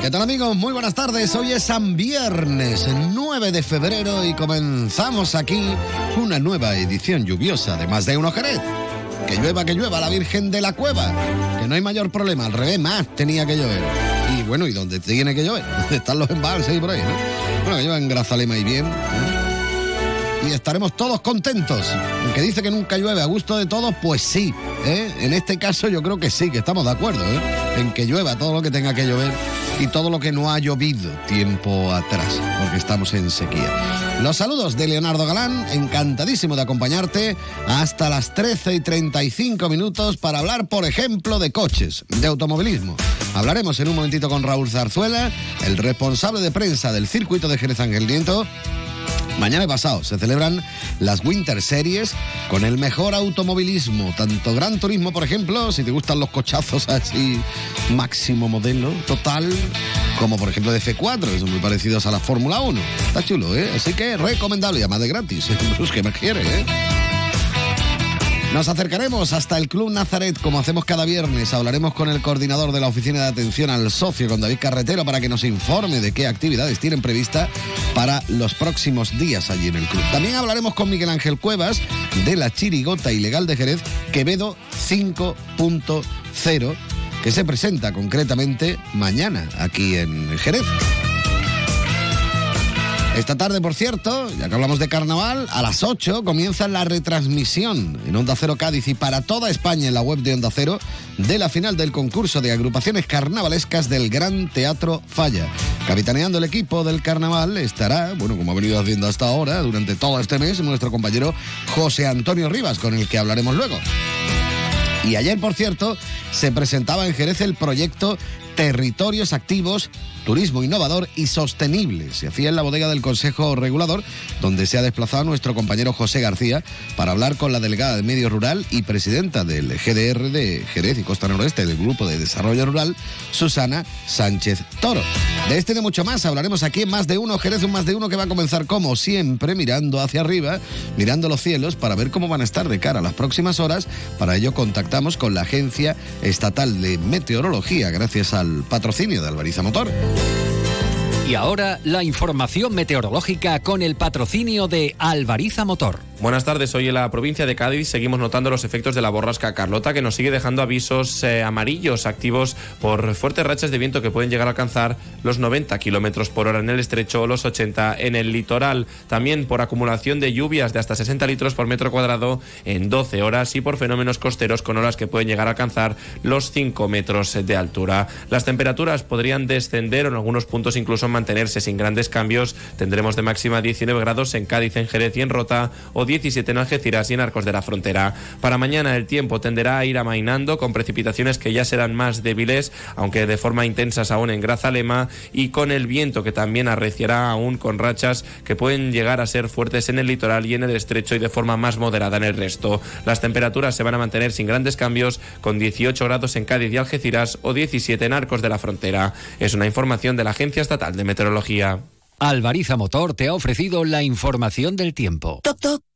¿Qué tal amigos? Muy buenas tardes. Hoy es San Viernes, 9 de febrero y comenzamos aquí una nueva edición lluviosa de Más de Uno Jerez. Que llueva, que llueva la Virgen de la Cueva. Que no hay mayor problema, al revés, más tenía que llover. Y bueno, ¿y dónde tiene que llover? ¿Dónde están los embalses y por ahí, no? Bueno, que lleva en Grazalema y bien. Y estaremos todos contentos. Aunque dice que nunca llueve a gusto de todos, pues sí. ¿eh? En este caso yo creo que sí, que estamos de acuerdo. ¿eh? En que llueva todo lo que tenga que llover y todo lo que no ha llovido tiempo atrás, porque estamos en sequía. Los saludos de Leonardo Galán, encantadísimo de acompañarte hasta las 13 y 35 minutos para hablar, por ejemplo, de coches, de automovilismo. Hablaremos en un momentito con Raúl Zarzuela, el responsable de prensa del circuito de Jerez Ángel Nieto. Mañana y pasado se celebran las Winter Series con el mejor automovilismo, tanto Gran Turismo, por ejemplo, si te gustan los cochazos así, máximo modelo, total, como por ejemplo de F4, que son muy parecidos a la Fórmula 1. Está chulo, ¿eh? Así que recomendable, y además de gratis. Pues que me quiere, ¿eh? Nos acercaremos hasta el Club Nazaret, como hacemos cada viernes. Hablaremos con el coordinador de la Oficina de Atención al Socio, con David Carretero, para que nos informe de qué actividades tienen prevista para los próximos días allí en el club. También hablaremos con Miguel Ángel Cuevas de la Chirigota Ilegal de Jerez, Quevedo 5.0, que se presenta concretamente mañana aquí en Jerez. Esta tarde, por cierto, ya que hablamos de carnaval, a las 8 comienza la retransmisión en Onda Cero Cádiz y para toda España en la web de Onda Cero de la final del concurso de agrupaciones carnavalescas del Gran Teatro Falla. Capitaneando el equipo del carnaval estará, bueno, como ha venido haciendo hasta ahora, durante todo este mes, nuestro compañero José Antonio Rivas, con el que hablaremos luego. Y ayer, por cierto, se presentaba en Jerez el proyecto Territorios Activos, Turismo Innovador y Sostenible. Se hacía en la bodega del Consejo Regulador, donde se ha desplazado nuestro compañero José García para hablar con la delegada de Medio Rural y presidenta del GDR de Jerez y Costa Noroeste del Grupo de Desarrollo Rural, Susana Sánchez Toro. De este y de mucho más hablaremos aquí en Más de Uno, Jerez, un Más de Uno que va a comenzar como siempre mirando hacia arriba, mirando los cielos para ver cómo van a estar de cara a las próximas horas. Para ello contactamos con la Agencia Estatal de Meteorología, gracias al patrocinio de Alvariza Motor. Y ahora la información meteorológica con el patrocinio de Alvariza Motor. Buenas tardes, hoy en la provincia de Cádiz seguimos notando los efectos de la borrasca Carlota que nos sigue dejando avisos eh, amarillos activos por fuertes rachas de viento que pueden llegar a alcanzar los 90 kilómetros por hora en el estrecho o los 80 en el litoral. También por acumulación de lluvias de hasta 60 litros por metro cuadrado en 12 horas y por fenómenos costeros con olas que pueden llegar a alcanzar los 5 metros de altura. Las temperaturas podrían descender o en algunos puntos incluso mantenerse sin grandes cambios. Tendremos de máxima 19 grados en Cádiz, en Jerez y en Rota o 17 en Algeciras y en Arcos de la Frontera. Para mañana el tiempo tenderá a ir amainando con precipitaciones que ya serán más débiles, aunque de forma intensas aún en Grazalema y con el viento que también arreciará aún con rachas que pueden llegar a ser fuertes en el litoral y en el estrecho y de forma más moderada en el resto. Las temperaturas se van a mantener sin grandes cambios con 18 grados en Cádiz y Algeciras o 17 en Arcos de la Frontera. Es una información de la Agencia Estatal de Meteorología. Alvariza Motor te ha ofrecido la información del tiempo. Toc, toc.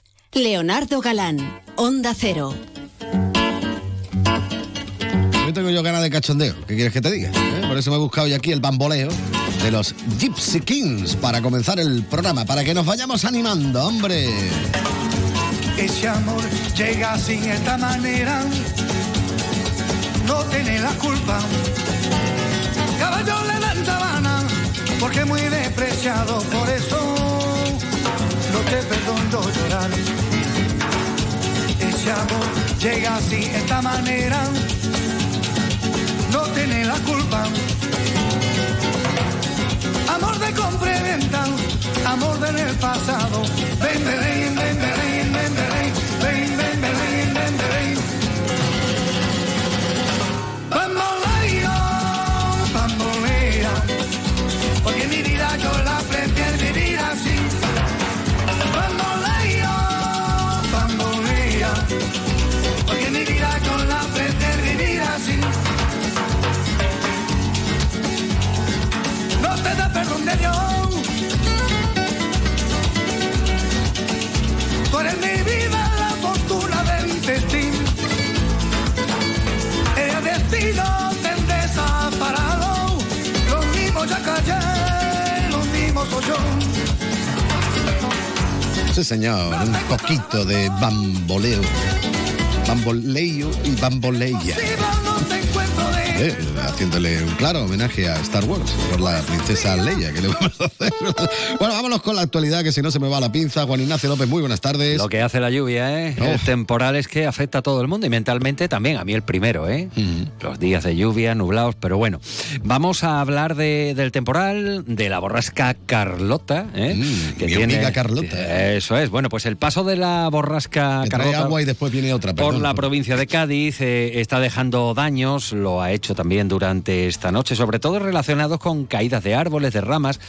Leonardo Galán, Onda Cero. Yo tengo yo ganas de cachondeo. ¿Qué quieres que te diga? ¿Eh? Por eso me he buscado yo aquí el bamboleo de los Gypsy Kings para comenzar el programa, para que nos vayamos animando, hombre. Ese amor llega sin esta manera, no tiene la culpa. Caballo le dan sabana, porque muy despreciado, por eso te perdono llorar. Ese amor llega así, esta manera, no tiene la culpa. Amor de compra y venta, amor del pasado, ven, ven, ven, ven. ven. Señor, un poquito de bamboleo. Bamboleo y bamboleya. Eh, haciéndole un claro homenaje a Star Wars por la princesa Leia que le vamos a hacer. Bueno, vámonos con la actualidad, que si no se me va la pinza. Juan Ignacio López, muy buenas tardes. Lo que hace la lluvia, ¿eh? Oh. El temporal es que afecta a todo el mundo y mentalmente también, a mí el primero, ¿eh? Los días de lluvia, nublados, pero bueno. Vamos a hablar de- del temporal, de la borrasca Carlota, ¿eh? Mm, mi amiga Carlota. Eso es. Bueno, pues el paso de la borrasca Que trae Carlota agua y después viene otra. por perdón. la provincia de Cádiz eh, está dejando daños, lo ha hecho también durante esta noche, sobre todo relacionados con caídas de árboles, de ramas.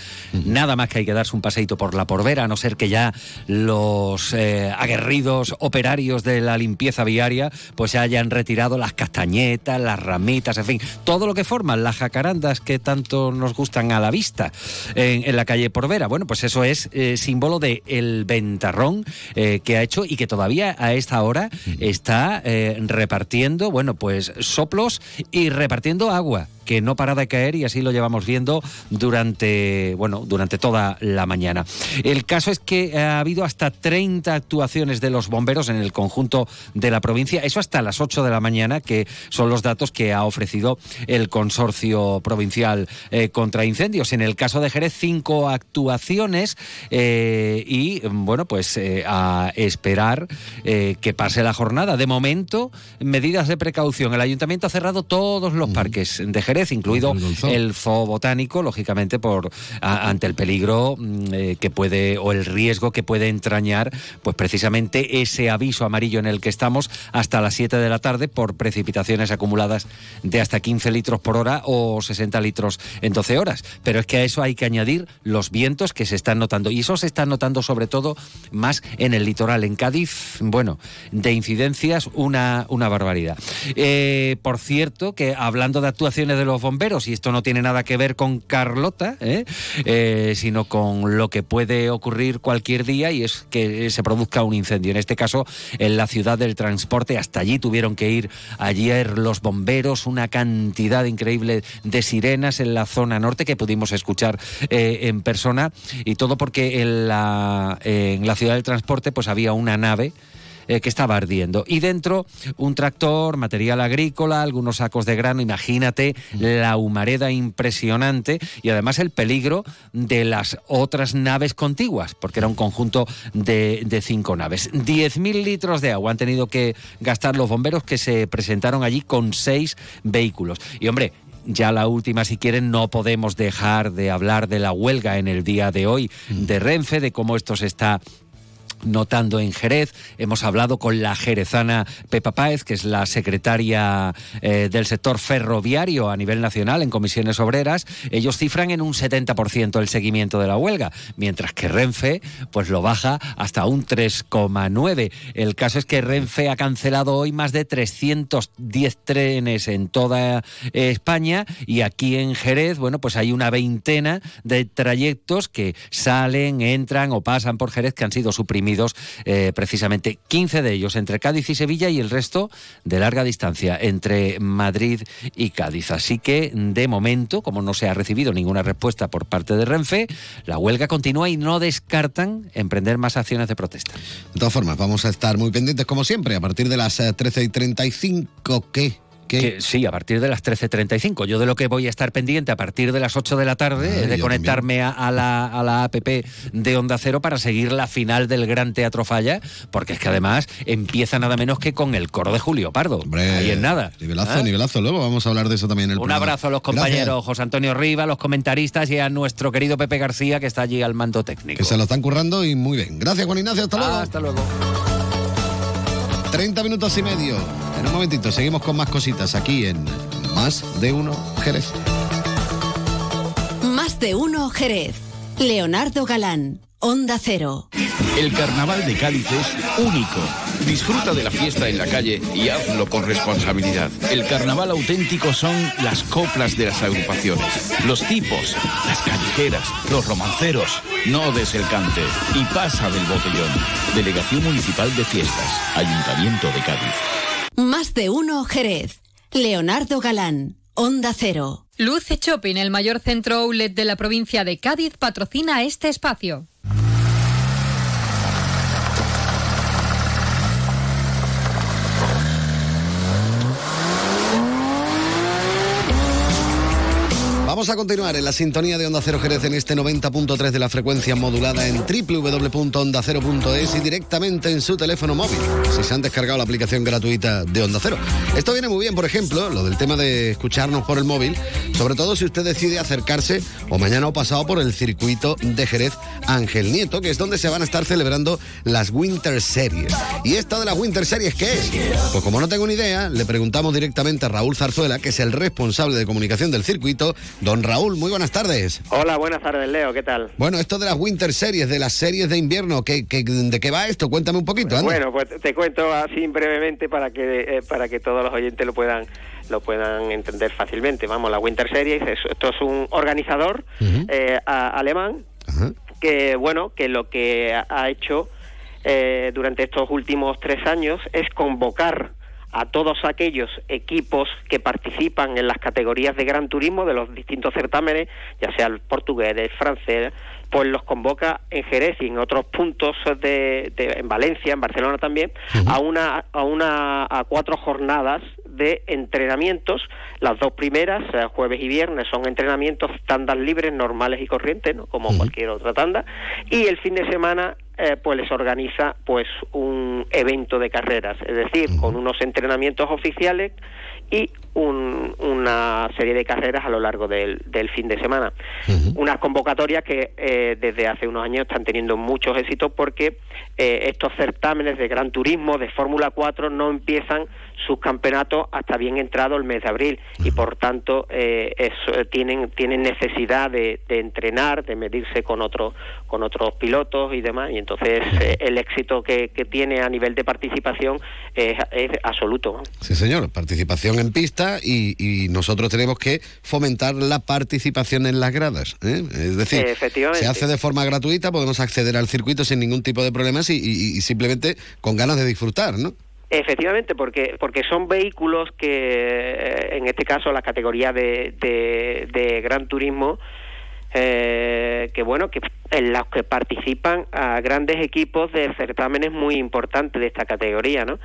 Nada más que hay que darse un paseíto por la Porvera, a no ser que ya los eh, aguerridos operarios de la limpieza viaria pues se hayan retirado las castañetas, las ramitas, en fin, todo lo que forman las jacarandas que tanto nos gustan a la vista en, en la calle Porvera. Bueno, pues eso es eh, símbolo del el ventarrón eh, que ha hecho y que todavía a esta hora está repartiendo, bueno, pues soplos y repartiendo repartiendo agua que no para de caer y así lo llevamos viendo durante, bueno, durante toda la mañana. El caso es que ha habido hasta 30 actuaciones de los bomberos en el conjunto de la provincia, eso hasta las 8 de la mañana, que son los datos que ha ofrecido el consorcio provincial eh, contra incendios. En el caso de Jerez, cinco actuaciones eh, y, bueno, pues eh, a esperar que pase la jornada. De momento, medidas de precaución. El ayuntamiento ha cerrado todos los parques de Jerez, incluido El zoo botánico, lógicamente por a- ante el peligro mm, eh, que puede o el riesgo que puede entrañar, pues precisamente ese aviso amarillo en el que estamos hasta las 7 de la tarde por precipitaciones acumuladas de hasta 15 litros por hora o 60 litros en 12 horas. Pero es que a eso hay que añadir los vientos que se están notando y eso se está notando sobre todo más en el litoral, en Cádiz, bueno, de incidencias una, una barbaridad. Eh, por cierto, que hablando de actuaciones de los bomberos, y esto no tiene nada que ver con Carlota, ¿eh? Eh, sino con lo que puede ocurrir cualquier día y es que se produzca un incendio. En este caso, en la ciudad del transporte, hasta allí tuvieron que ir ayer los bomberos, una cantidad increíble de sirenas en la zona norte que pudimos escuchar eh, en persona y todo porque en la, en la ciudad del transporte pues había una nave eh, que estaba ardiendo. Y dentro un tractor, material agrícola, algunos sacos de grano, imagínate la humareda impresionante y además el peligro de las otras naves contiguas, porque era un conjunto de, de cinco naves. 10.000 litros de agua han tenido que gastar los bomberos que se presentaron allí con seis vehículos. Y hombre, ya la última, si quieren, no podemos dejar de hablar de la huelga en el día de hoy de Renfe, de cómo esto se está notando en Jerez. Hemos hablado con la jerezana Pepa Páez, que es la secretaria eh, del sector ferroviario a nivel nacional en comisiones obreras. Ellos cifran en un 70% el seguimiento de la huelga, mientras que Renfe pues lo baja hasta un 3,9. El caso es que Renfe ha cancelado hoy más de 310 trenes en toda eh, España y aquí en Jerez, bueno, pues hay una veintena de trayectos que salen, entran o pasan por Jerez que han sido suprimidos eh, precisamente 15 de ellos entre Cádiz y Sevilla y el resto de larga distancia entre Madrid y Cádiz. Así que de momento, como no se ha recibido ninguna respuesta por parte de Renfe, la huelga continúa y no descartan emprender más acciones de protesta. De todas formas, vamos a estar muy pendientes como siempre a partir de las eh, 13 y 35. ¿Qué? Sí, a partir de las 13.35. Yo de lo que voy a estar pendiente a partir de las 8 de la tarde Ah, es de conectarme a, a la, a la app de Onda Cero para seguir la final del Gran Teatro Falla, porque es que además empieza nada menos que con el coro de Julio Pardo. Hombre, Ahí en nada. Nivelazo, ¿Ah? nivelazo. Luego vamos a hablar de eso también en el Un programa. abrazo a los Gracias. compañeros José Antonio Riva, a los comentaristas y a nuestro querido Pepe García que está allí al mando técnico. Que se lo están currando y muy bien. Gracias, Juan Ignacio. Hasta luego. Hasta luego. 30 minutos y medio. En un momentito seguimos con más cositas aquí en Más de Uno Jerez. Más de uno Jerez. Leonardo Galán, Onda Cero. El carnaval de Cádiz es único. Disfruta de la fiesta en la calle y hazlo con responsabilidad. El carnaval auténtico son las coplas de las agrupaciones, los tipos, las callejeras, los romanceros. No des el cante y pasa del botellón. Delegación Municipal de Fiestas, Ayuntamiento de Cádiz. Más de uno Jerez. Leonardo Galán, Onda Cero. Luce Shopping, el mayor centro outlet de la provincia de Cádiz, patrocina este espacio. Vamos a continuar en la sintonía de Onda Cero Jerez en este 90.3 de la frecuencia modulada en www.ondacero.es y directamente en su teléfono móvil, si se han descargado la aplicación gratuita de Onda Cero. Esto viene muy bien, por ejemplo, lo del tema de escucharnos por el móvil, sobre todo si usted decide acercarse o mañana o pasado por el circuito de Jerez Ángel Nieto, que es donde se van a estar celebrando las Winter Series. ¿Y esta de las Winter Series qué es? Pues como no tengo ni idea, le preguntamos directamente a Raúl Zarzuela, que es el responsable de comunicación del circuito. Don Raúl, muy buenas tardes. Hola, buenas tardes, Leo, ¿qué tal? Bueno, esto de las Winter Series, de las series de invierno, ¿qué, qué- de qué va esto? Cuéntame un poquito, anda. Bueno, pues te cuento así brevemente para que eh, para que todos los oyentes lo puedan lo puedan entender fácilmente. Vamos, la Winter Series, es- esto es un organizador eh, a- alemán Ajá. que bueno que lo que ha- hecho eh, durante estos últimos tres años es convocar a todos aquellos equipos que participan en las categorías de gran turismo de los distintos certámenes, ya sea el portugués, el francés, pues los convoca en Jerez y en otros puntos de, de- en Valencia, en Barcelona también, a una a una a cuatro jornadas de entrenamientos. Las dos primeras, jueves y viernes, son entrenamientos tandas libres, normales y corrientes, ¿no? como cualquier otra tanda. Y el fin de semana, eh, pues les organiza pues un evento de carreras, es decir, con unos entrenamientos oficiales y un- una serie de carreras a lo largo del, del fin de semana. Unas convocatorias que eh, desde hace unos años están teniendo muchos éxitos porque eh, estos certámenes de gran turismo, de Fórmula 4, no empiezan sus campeonatos hasta bien entrado el mes de abril y por tanto eh, eso, eh, tienen tienen necesidad de, de entrenar, de medirse con otros con otros pilotos y demás y entonces eh, el éxito que, que tiene a nivel de participación es, es absoluto. Sí, señor, participación en pista y, y nosotros tenemos que fomentar la participación en las gradas. ¿eh? Es decir, se hace de forma gratuita, podemos acceder al circuito sin ningún tipo de problemas y, y- y simplemente con ganas de disfrutar, ¿no? Efectivamente, porque porque son vehículos que, eh, en este caso, la categoría de, de, de gran turismo, eh, que bueno, que en los que participan a grandes equipos de certámenes muy importantes de esta categoría, ¿no?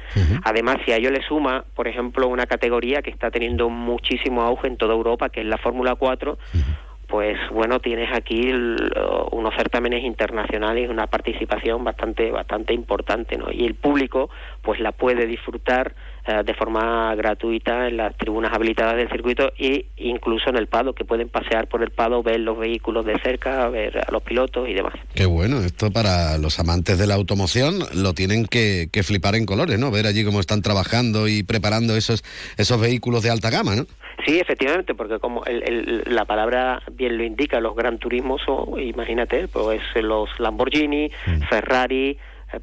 Además, si a ello le suma, por ejemplo, una categoría que está teniendo muchísimo auge en toda Europa, que es la Fórmula 4, pues bueno, tienes aquí el- unos certámenes internacionales una participación bastante bastante importante, ¿no? Y el público pues la puede disfrutar eh, de forma gratuita en las tribunas habilitadas del circuito e incluso en el pado, que pueden pasear por el pado, ver los vehículos de cerca, ver a los pilotos y demás. Qué bueno, esto para los amantes de la automoción lo tienen que, que flipar en colores, ¿no? Ver allí cómo están trabajando y preparando esos, esos vehículos de alta gama, ¿no? Sí, efectivamente, porque como el- el- la palabra bien lo indica, los gran turismos son, imagínate, pues los Lamborghini, Ferrari, eh,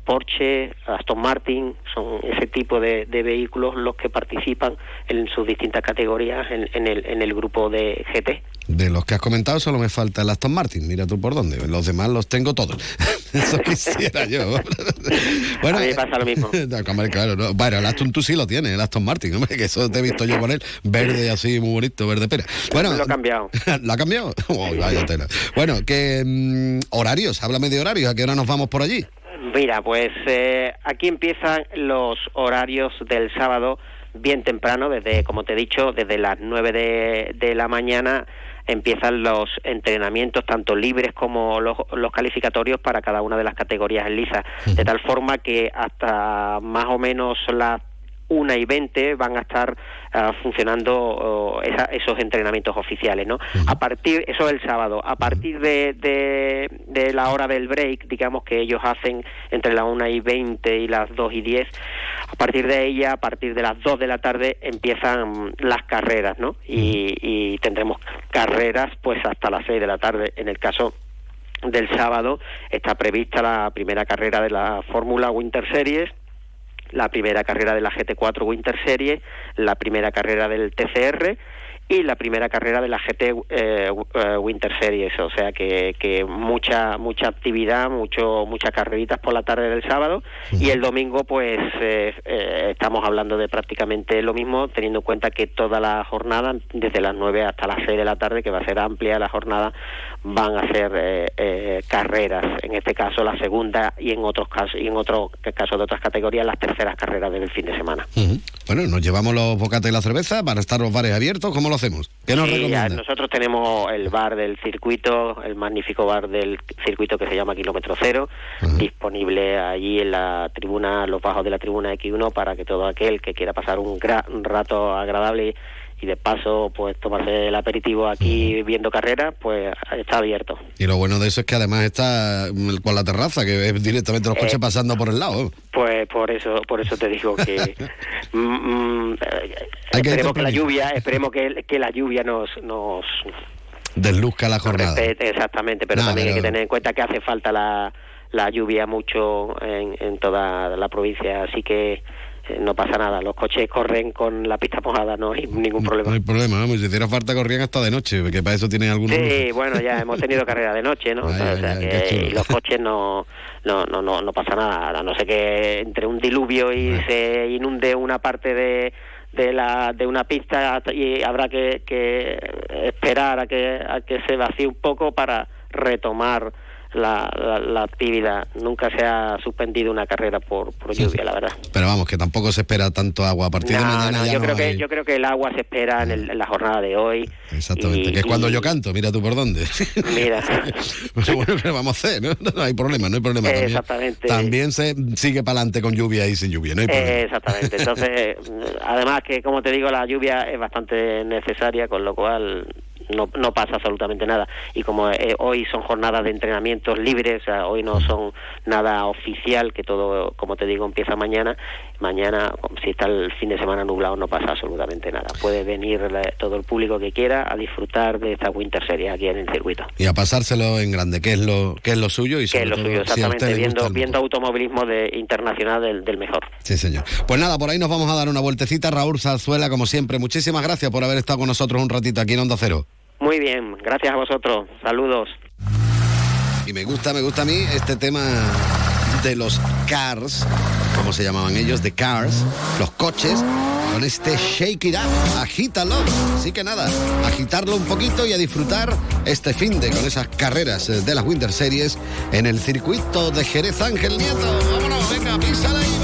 Porsche, Aston Martin, son ese tipo de, de vehículos los que participan en sus distintas categorías en, en el, en el grupo de GT. De los que has comentado solo me falta el Aston Martin, mira tú por dónde. Los demás los tengo todos. Eso quisiera yo. bueno, A mí me pasa lo mismo. No, hombre, claro, no. Bueno, el Aston tú sí lo tienes, el Aston Martin, hombre, que eso te he visto yo con él, verde así, muy bonito, verde pera. Bueno, Lo he cambiado. ¿Lo ha cambiado? Vaya tela. Bueno, que mm, horarios, háblame de horarios, ¿a qué hora nos vamos por allí? Mira, pues eh, aquí empiezan los horarios del sábado bien temprano, desde, como te he dicho, desde las 9 de, de la mañana empiezan los entrenamientos tanto libres como los, los calificatorios para cada una de las categorías en lisa, de tal forma que hasta más o menos las una y 20 van a estar ah, funcionando esa- esos entrenamientos oficiales, ¿no? A partir, eso es el sábado, a partir de, de, de la hora del break, digamos que ellos hacen entre la una y 20 y las 2 y 10, a partir de ella, a partir de las 2 de la tarde empiezan las carreras, ¿no? Y, y tendremos carreras pues hasta las 6 de la tarde, en el caso del sábado está prevista la primera carrera de la Fórmula Winter Series, la primera carrera de la GT4 Winter Series, la primera carrera del TCR y la primera carrera de la GT eh, eh, Winter Series, o sea que, que mucha mucha actividad, mucho muchas carreritas por la tarde del sábado y el domingo pues eh, eh, estamos hablando de prácticamente lo mismo, teniendo en cuenta que toda la jornada, desde las 9 hasta las 6 de la tarde, que va a ser amplia la jornada, van a ser eh, eh, carreras, en este caso la segunda y en otros casos y en otros casos de otras categorías las terceras carreras del fin de semana. Bueno, nos llevamos los bocates y la cerveza para estar los bares abiertos. ¿Cómo lo hacemos? ¿Qué nos Sí, ya, nosotros tenemos el bar del circuito, el magnífico bar del circuito que se llama Kilómetro Cero, disponible allí en la tribuna, los bajos de la tribuna X1 para que todo aquel que quiera pasar un, gra- un rato agradable y de paso pues tomarse el aperitivo aquí viendo carreras, pues está abierto. Y lo bueno de eso es que además está mm, con la terraza, que es directamente los coches Eh, pasando por el lado. Pues por eso, por eso te digo que mm, mm, eh, que esperemos que la lluvia, esperemos que, que la lluvia nos, nos Desluzca la jornada. exactamente, pero también hay que tener en cuenta que hace falta la, la lluvia mucho en, en toda la provincia, así que no pasa nada, los coches corren con la pista mojada, no hay ningún problema. No hay problema, vamos, si hiciera falta corrían hasta de noche, que para eso tienen algunos... Sí, bueno, ya hemos tenido carrera de noche, ¿no? O sea, que los coches no, no, no, no, no pasa nada, a no sé que entre un diluvio y se inunde una parte de de la de una pista y habrá que, que esperar a que a que se vacíe un poco para retomar la, la, la actividad. Nunca se ha suspendido una carrera por, por lluvia, la verdad. Pero vamos, que tampoco se espera tanto agua. A partir de mañana no, yo creo que hay- yo creo que el agua se espera en, el- en la jornada de hoy. Exactamente, y- que es cuando yo canto, mira tú por dónde. Mira. Pero bueno, ¿qué vamos a hacer? No, No hay problema, no hay problema. También, Exactamente. También se sigue para adelante con lluvia y sin lluvia, no hay problema. Eh, exactamente. Entonces, eh, además que, como te digo, la lluvia es bastante necesaria, con lo cual no, no pasa absolutamente nada. Y como eh, hoy son jornadas de entrenamientos libres, hoy no son nada oficial, que todo, como te digo, empieza mañana. Mañana, si está el fin de semana nublado, no pasa absolutamente nada. Puede venir todo el público que quiera a disfrutar de esta Winter Series aquí en el circuito. Y a pasárselo en grande, que es lo, que es lo suyo y Que sobre es lo todo, suyo, exactamente, viendo, el viendo automovilismo de, internacional del, del mejor. Sí, señor. Pues nada, por ahí nos vamos a dar una vueltecita. Raúl Zarzuela, como siempre, muchísimas gracias por haber estado con nosotros un ratito aquí en Onda Cero. Muy bien, gracias a vosotros. Saludos. Y me gusta, me gusta a mí este tema de los cars, como se llamaban ellos, de cars, los coches, con este shake it up, agítalo. Así que nada, agitarlo un poquito y a disfrutar este fin de con esas carreras eh, de las Winter Series en el circuito de Jerez Ángel Nieto. Vámonos, venga, písala ahí,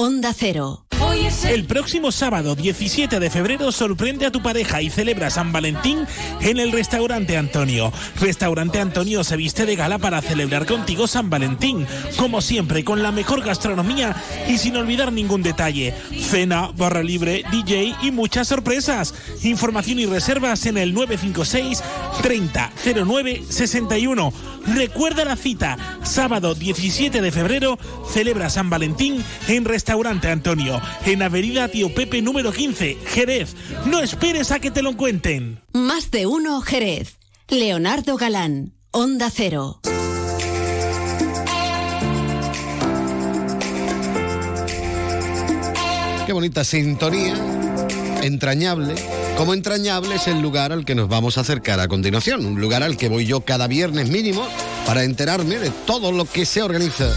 Onda Cero. El próximo sábado 17 de febrero sorprende a tu pareja y celebra San Valentín en el restaurante Antonio. Restaurante Antonio se viste de gala para celebrar contigo San Valentín, como siempre con la mejor gastronomía y sin olvidar ningún detalle. Cena, barra libre, DJ y muchas sorpresas. Información y reservas en el 956 30 09 61. Recuerda la cita, sábado 17 de febrero, celebra San Valentín en Restaurante Antonio, en Avenida Tío Pepe número 15, Jerez. No esperes a que te lo cuenten. Más de uno Jerez. Leonardo Galán, Onda Cero. Qué bonita sintonía, entrañable. Como entrañable es el lugar al que nos vamos a acercar a continuación, un lugar al que voy yo cada viernes mínimo para enterarme de todo lo que se organiza.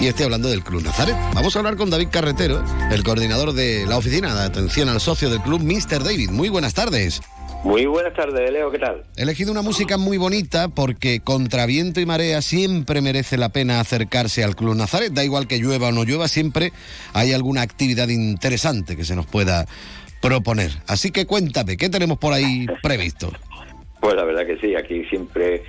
Y estoy hablando del Club Nazaret. Vamos a hablar con David Carretero, el coordinador de la oficina de atención al socio del club, Mr. David. Muy buenas tardes. Muy buenas tardes, Leo, ¿qué tal? He elegido una música muy bonita porque contra viento y marea siempre merece la pena acercarse al Club Nazaret. Da igual que llueva o no llueva, siempre hay alguna actividad interesante que se nos pueda proponer. Así que cuéntame, ¿qué tenemos por ahí previsto? Pues la verdad que sí, aquí siempre,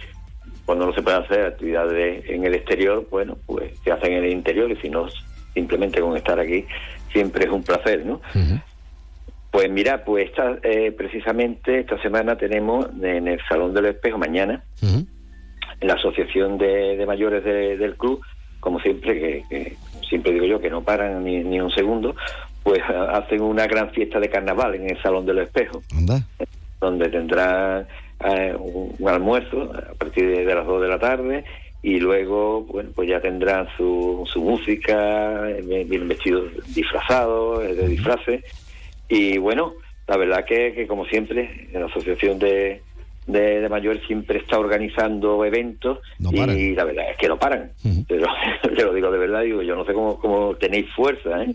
cuando no se pueden hacer actividades en el exterior, bueno, pues se hacen en el interior y si no, simplemente con estar aquí siempre es un placer, ¿no? Pues mira, pues esta, eh, precisamente esta semana tenemos en el Salón del Espejo, mañana, en la Asociación de, de Mayores de- del Club, como siempre, que, que siempre digo yo que no paran ni, ni un segundo, pues ha- hacen una gran fiesta de carnaval en el Salón del Espejo, donde tendrán eh, un, un almuerzo a partir de, de las 2 de la tarde y luego, bueno, pues ya tendrán su, su música, bien vestidos disfrazados, eh, de disfraces. Y bueno, la verdad que, que como siempre, la Asociación de, de, de Mayores siempre está organizando eventos y la verdad es que no paran. Pero te lo digo de verdad, digo, yo no sé cómo, cómo tenéis fuerza. ¿eh?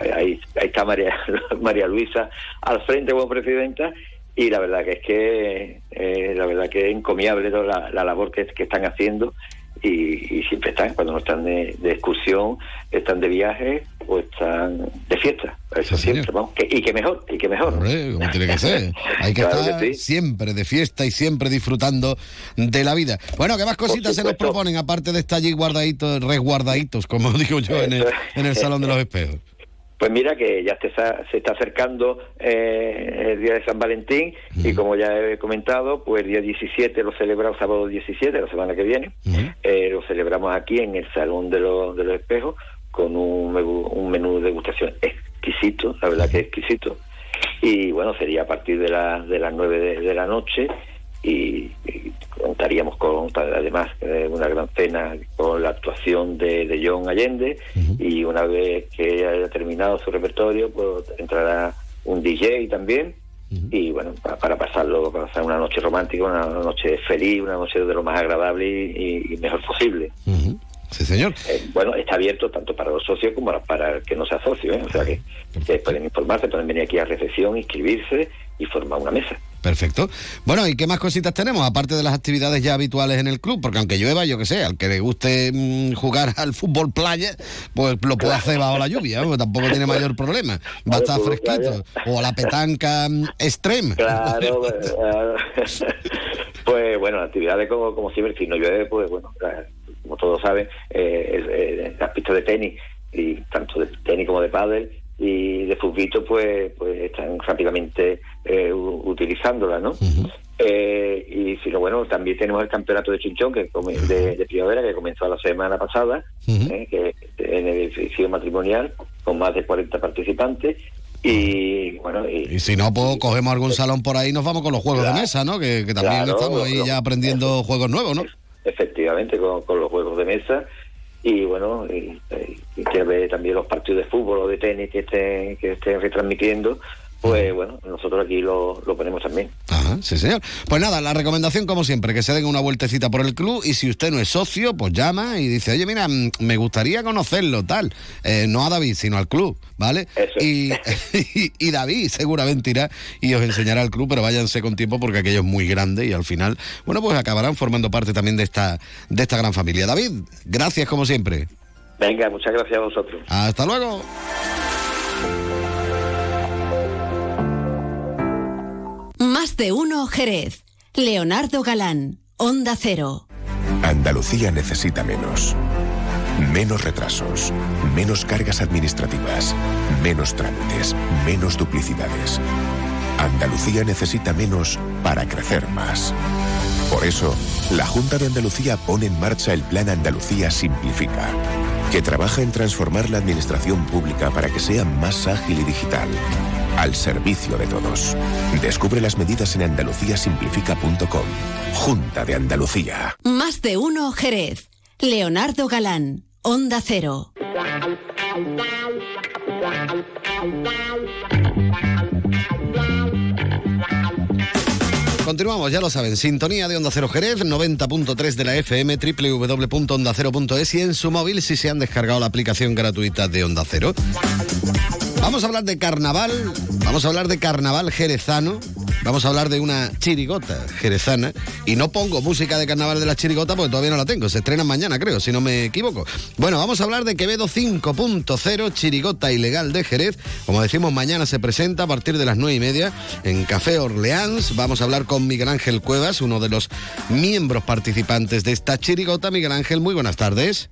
ahí, ahí está María, María Luisa al frente como presidenta y la verdad que es que eh, la verdad que es encomiable toda la, la labor que, que están haciendo y, y siempre están, cuando no están de, de excursión, están de viaje o están de fiesta. Eso siempre, vamos. Que- y que mejor, y que mejor. Hombre, como tiene que ser. Hay que Claro estar que sí. siempre de fiesta y siempre disfrutando de la vida. Bueno, ¿qué más cositas se nos proponen aparte de estar allí guardaditos, resguardaditos, como digo yo, en el, en el Salón de los Espejos? Pues mira que ya se está, se está acercando eh, el día de San Valentín y como ya he comentado, pues el día 17 lo celebramos, sábado 17, la semana que viene, eh, lo celebramos aquí en el Salón de, los de los Espejos con un, menú- un menú de degustación exquisito, la verdad que exquisito. Y bueno, sería a partir de, la- de las 9 de, de la noche y, y contaríamos con además eh, una gran cena con la actuación de, de John Allende y una vez que haya terminado su repertorio pues entrará un DJ también y bueno pa- para, pasarlo para pasar una noche romántica una noche feliz una noche de lo más agradable y, y mejor posible Sí, señor. Eh, bueno, está abierto tanto para los socios como para el que no sea socio, ¿eh? o sea que, que pueden informarse, pueden venir aquí a recepción, inscribirse y formar una mesa. Perfecto. Bueno, ¿y qué más cositas tenemos? Aparte de las actividades ya habituales en el club, porque aunque llueva, yo que sé, al que le guste mm, jugar al fútbol playa, pues lo puede hacer bajo la lluvia, ¿no? tampoco tiene mayor problema. Va a estar fresquito. O a la petanca mm, extrema. Claro, eh, pues bueno, actividades como, como siempre, si no llueve, pues bueno, eh, como todos saben, eh, eh, las pistas de tenis, y tanto de tenis como de pádel y de fútbol, pues, pues están rápidamente eh, u- utilizándolas, ¿no? Eh, y si no, bueno, también tenemos el campeonato de chinchón que de, de primavera que comenzó la semana pasada, eh, que en el edificio matrimonial con más de 40 participantes y bueno y, Y si no, pues cogemos algún salón por ahí y nos vamos con los juegos de mesa, ¿no? Que, que también Claro, estamos ahí ya aprendiendo juegos nuevos, ¿no? Efectivamente con, con los juegos de mesa. Y bueno y, y que ve también los partidos de fútbol o de tenis que estén que estén retransmitiendo pues bueno nosotros aquí lo, lo ponemos también Ajá, sí, señor. Pues nada, la recomendación, como siempre, que se den una vueltecita por el club y si usted no es socio, pues llama y dice, oye, mira, mm, me gustaría conocerlo, tal. Eh, no a David, sino al club, ¿vale? Y, y, y David seguramente irá y os enseñará el club, pero váyanse con tiempo porque aquello es muy grande y al final, bueno, pues acabarán formando parte también de esta, de esta gran familia. David, gracias como siempre. venga muchas gracias a vosotros Hasta luego. Más de uno Jerez. Leonardo Galán, Onda Cero. Andalucía necesita menos. Menos retrasos, menos cargas administrativas, menos trámites, menos duplicidades. Andalucía necesita menos para crecer más. Por eso, la Junta de Andalucía pone en marcha el Plan Andalucía Simplifica, que trabaja en transformar la administración pública para que sea más ágil y digital, al servicio de todos. Descubre las medidas en andalucíasimplifica.com. Junta de Andalucía. Más de uno Jerez. Leonardo Galán, Onda Cero. Continuamos, ya lo saben, sintonía de Onda Cero Jerez, 90.3 de la FM, www.ondacero.es y en su móvil si se han descargado la aplicación gratuita de Onda Cero. Vamos a hablar de carnaval, vamos a hablar de carnaval jerezano, vamos a hablar de una chirigota jerezana y no pongo música de carnaval de la chirigota porque todavía no la tengo, se estrena mañana creo, si no me equivoco. Bueno, vamos a hablar de Quevedo 5.0, chirigota ilegal de Jerez, como decimos mañana se presenta a partir de las nueve y media en Café Orleans, vamos a hablar con Miguel Ángel Cuevas, uno de los miembros participantes de esta chirigota. Miguel Ángel, muy buenas tardes.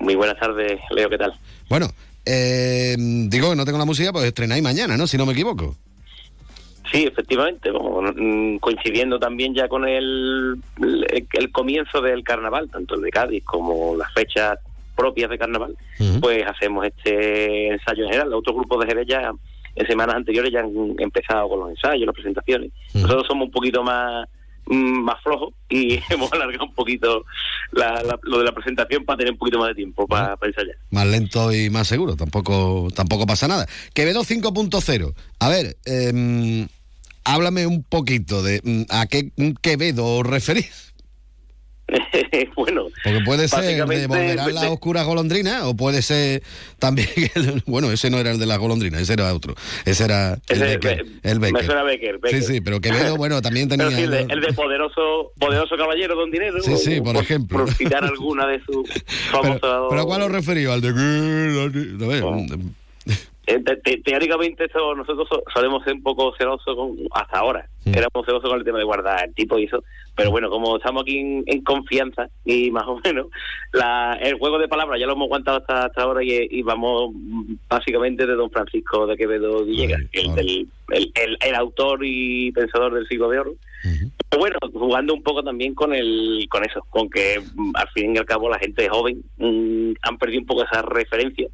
Muy buenas tardes, Leo, ¿qué tal? Bueno, eh, digo que no tengo la música, pues estrenáis mañana, ¿no? Si no me equivoco. Sí, efectivamente, mm, coincidiendo también ya con el, el, el comienzo del carnaval, tanto el de Cádiz como las fechas propias de carnaval, pues hacemos este ensayo en general. Los otros grupos de Jerez ya en semanas anteriores ya han empezado con los ensayos, las presentaciones. Nosotros somos un poquito más más flojos y hemos alargado un poquito la- la- lo de la presentación para tener un poquito más de tiempo para, para ensayar. Más lento y más seguro, tampoco, tampoco pasa nada. Quevedo 5.0. A ver, eh, háblame un poquito de mm, a qué Quevedo referís. bueno, Porque puede ser de Volverán la de- oscura golondrina o puede ser también, el- bueno, ese no era el de la golondrina, ese era otro. Ese era el Ese, Becker. me- el Me Becker. suena Becker, Becker. Sí, sí, pero Quevedo, bueno, también tenía... Pero sí, el, de, el de poderoso, poderoso caballero don dinero. Sí, sí, por ejemplo. Por citar alguna de sus famosos. ¿Pero a cuál os referís? Al de... Eh, te- te- teóricamente eso, nosotros so- solemos ser un poco celosos con, hasta ahora. Éramos celosos con el tema de guardar el tipo y eso. Pero bueno, como estamos aquí en, en confianza y más o menos la, el juego de palabras ya lo hemos aguantado hasta, hasta ahora y, y vamos básicamente de don Francisco de Quevedo Villegas, el, del- el, el- el autor y pensador del siglo de oro. Pero bueno, jugando un poco también con el con eso, con que mm, al fin y al cabo la gente joven mm, han perdido un poco esa referencia,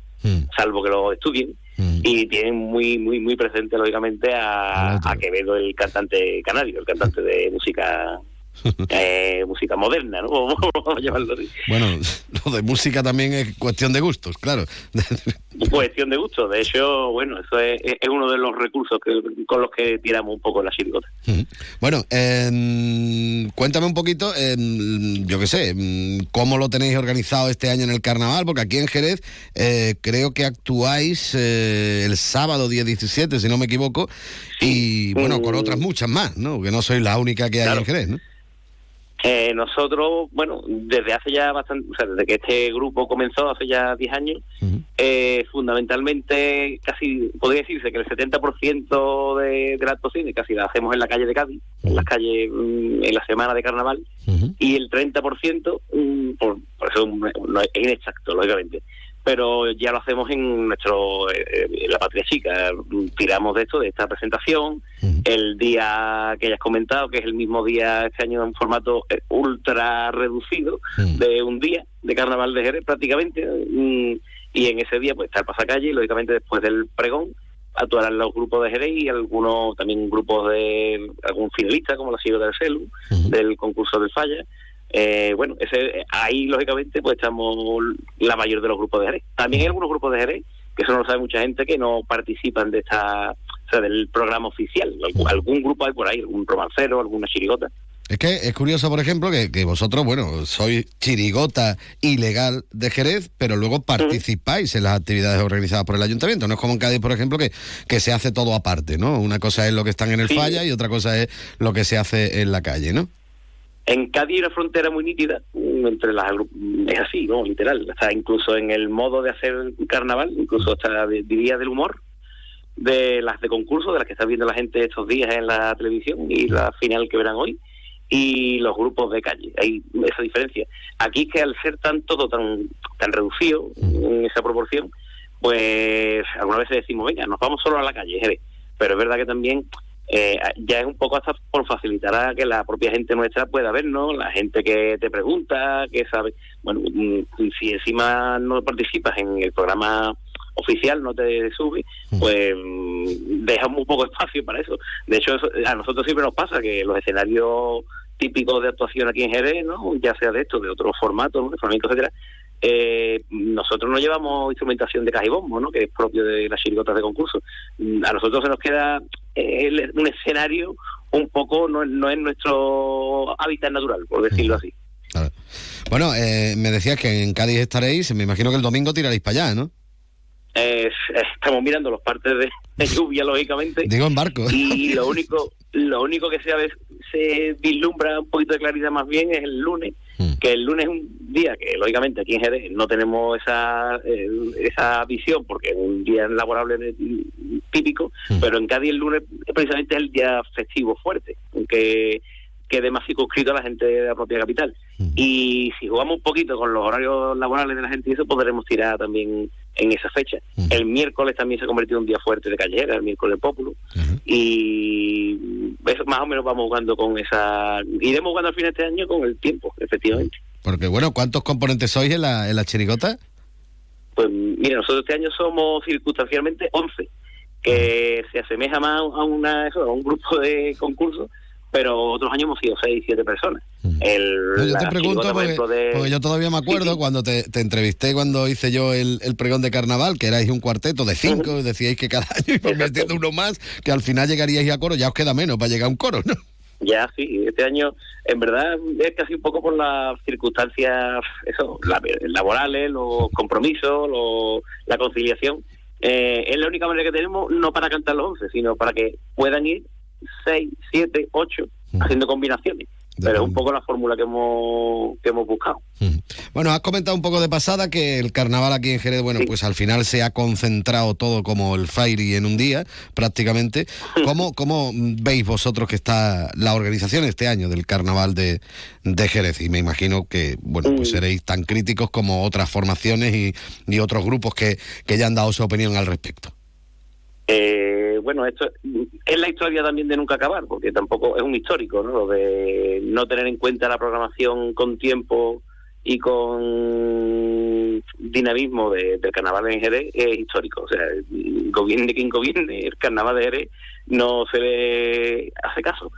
salvo que lo estudien, y tienen muy muy muy presente lógicamente a, a Quevedo, el cantante canario, el cantante de música eh, música moderna, ¿no? Vamos a llamarlo así. Bueno, lo de música también es cuestión de gustos, claro. Cuestión de gusto. De hecho, bueno, eso es, es uno de los recursos que, con los que tiramos un poco la chirigota. Bueno, em, cuéntame un poquito, em, yo qué sé, em, cómo lo tenéis organizado este año en el carnaval, porque aquí en Jerez eh, creo que actuáis eh, el sábado día 17, si no me equivoco, y bueno, con otras muchas más, ¿no? Que no sois la única que hay en Jerez, ¿no? Eh, nosotros, bueno, desde hace ya bastante, o sea, desde que este grupo comenzó hace ya 10 años, eh, fundamentalmente casi podría decirse que el 70% de, de la actuación casi la hacemos en la calle de Cádiz, en las calles, mm, en la semana de carnaval, y el 30%, mm, por, por eso no es inexacto, lógicamente, pero ya lo hacemos en nuestro eh, la patria chica. Tiramos de esto de esta presentación. El día que hayas comentado que es el mismo día este año en formato eh, ultra reducido de un día de carnaval de Jerez prácticamente mm, y en ese día pues está el pasacalle y lógicamente después del pregón actuarán los grupos de Jerez y algunos también grupos de algún finalista como la Sigo del Celu del concurso del Falla eh, bueno, ese, ahí lógicamente pues estamos la mayor de los grupos de Jerez. También hay algunos grupos de Jerez, que eso no lo sabe mucha gente, que no participan de esta, o sea, del programa oficial. Algún, algún grupo hay por ahí, algún romancero, alguna chirigota. Es que es curioso, por ejemplo, que, que vosotros, bueno, sois chirigota ilegal de Jerez, pero luego participáis en las actividades organizadas por el ayuntamiento. No es como en Cádiz, por ejemplo, que, que se hace todo aparte, ¿no? Una cosa es lo que están en el Sí. falla y otra cosa es lo que se hace en la calle, ¿no? En Cádiz una frontera muy nítida mm, entre las agru- es así, ¿no? Literal. O sea, incluso en el modo de hacer carnaval, incluso hasta diría del humor, de las de concurso, de las que está viendo la gente estos días en la televisión y la final que verán hoy, y los grupos de calle. Hay esa diferencia. Aquí es que al ser tan todo tan, tan reducido en esa proporción, pues algunas veces decimos, venga, nos vamos solo a la calle, Jerez. pero es verdad que también eh, ya es un poco hasta por facilitar a que la propia gente nuestra pueda vernos, la gente que te pregunta, que sabe. Bueno, mm, si encima no participas en el programa oficial no te sube, pues mm, deja muy poco espacio para eso. De hecho, eso- a nosotros siempre nos pasa que los escenarios típicos de actuación aquí en Jerez, ¿no? ya sea de esto, de otros formatos, ¿no? de flamenco, etcétera, eh, nosotros no llevamos instrumentación de caja y bombo, ¿no? que es propio de las chirigotas de concurso. Mm, A nosotros se nos queda eh, un escenario un poco, no, no es nuestro hábitat natural, por decirlo así. Bueno, eh, me decías que en Cádiz estaréis, me imagino que el domingo tiraréis para allá, ¿no? Eh, estamos mirando los partes de, de lluvia, lógicamente. Digo en barco. Y lo único, lo único que se, a veces se vislumbra un poquito de claridad más bien es el lunes, que el lunes es un día que lógicamente aquí en Jerez no tenemos esa eh, esa visión porque es un día laborable típico, pero en Cádiz el lunes precisamente es el día festivo fuerte, aunque quede más circunscrito a la gente de la propia capital. Y si jugamos un poquito con los horarios laborales de la gente y eso, podremos tirar también en esa fecha. El miércoles también se ha convertido en un día fuerte de callejera, el miércoles Pópulo. Y eso más o menos vamos jugando con esa... Iremos jugando al final de este año con el tiempo, efectivamente. Porque bueno, ¿cuántos componentes sois en la, en la chirigota? Pues mira, nosotros este año somos circunstancialmente 11, que se asemeja más a, una, a un grupo de concursos, pero otros años hemos sido 6, 7 personas. El, No, yo te pregunto porque, de- porque yo todavía me acuerdo cuando te, te entrevisté cuando hice yo el, el pregón de carnaval, que erais un cuarteto de cinco, y decíais que cada año ibais metiendo uno más, que al final llegaríais a coro, ya os queda menos para llegar a un coro, ¿no? Ya, sí, este año, en verdad, es casi un poco por las circunstancias eso, la- laborales, los compromisos, lo- la conciliación. Eh, es la única manera que tenemos, no para cantar los 11, sino para que puedan ir 6, 7, 8, haciendo combinaciones. Pero es un poco la fórmula que hemos, que hemos buscado. Bueno, has comentado un poco de pasada que el carnaval aquí en Jerez, bueno, pues al final se ha concentrado todo como el Fairy en un día, prácticamente. ¿Cómo, ¿Cómo veis vosotros que está la organización este año del carnaval de, de Jerez? Y me imagino que, bueno, pues seréis tan críticos como otras formaciones y, y otros grupos que, que ya han dado su opinión al respecto. Eh, bueno, esto es la historia también de nunca acabar, porque tampoco es un histórico, ¿no? Lo de no tener en cuenta la programación con tiempo y con dinamismo de- del carnaval en Jerez es histórico. O sea, gobierne quien gobierne, el carnaval de Jerez no se le hace caso.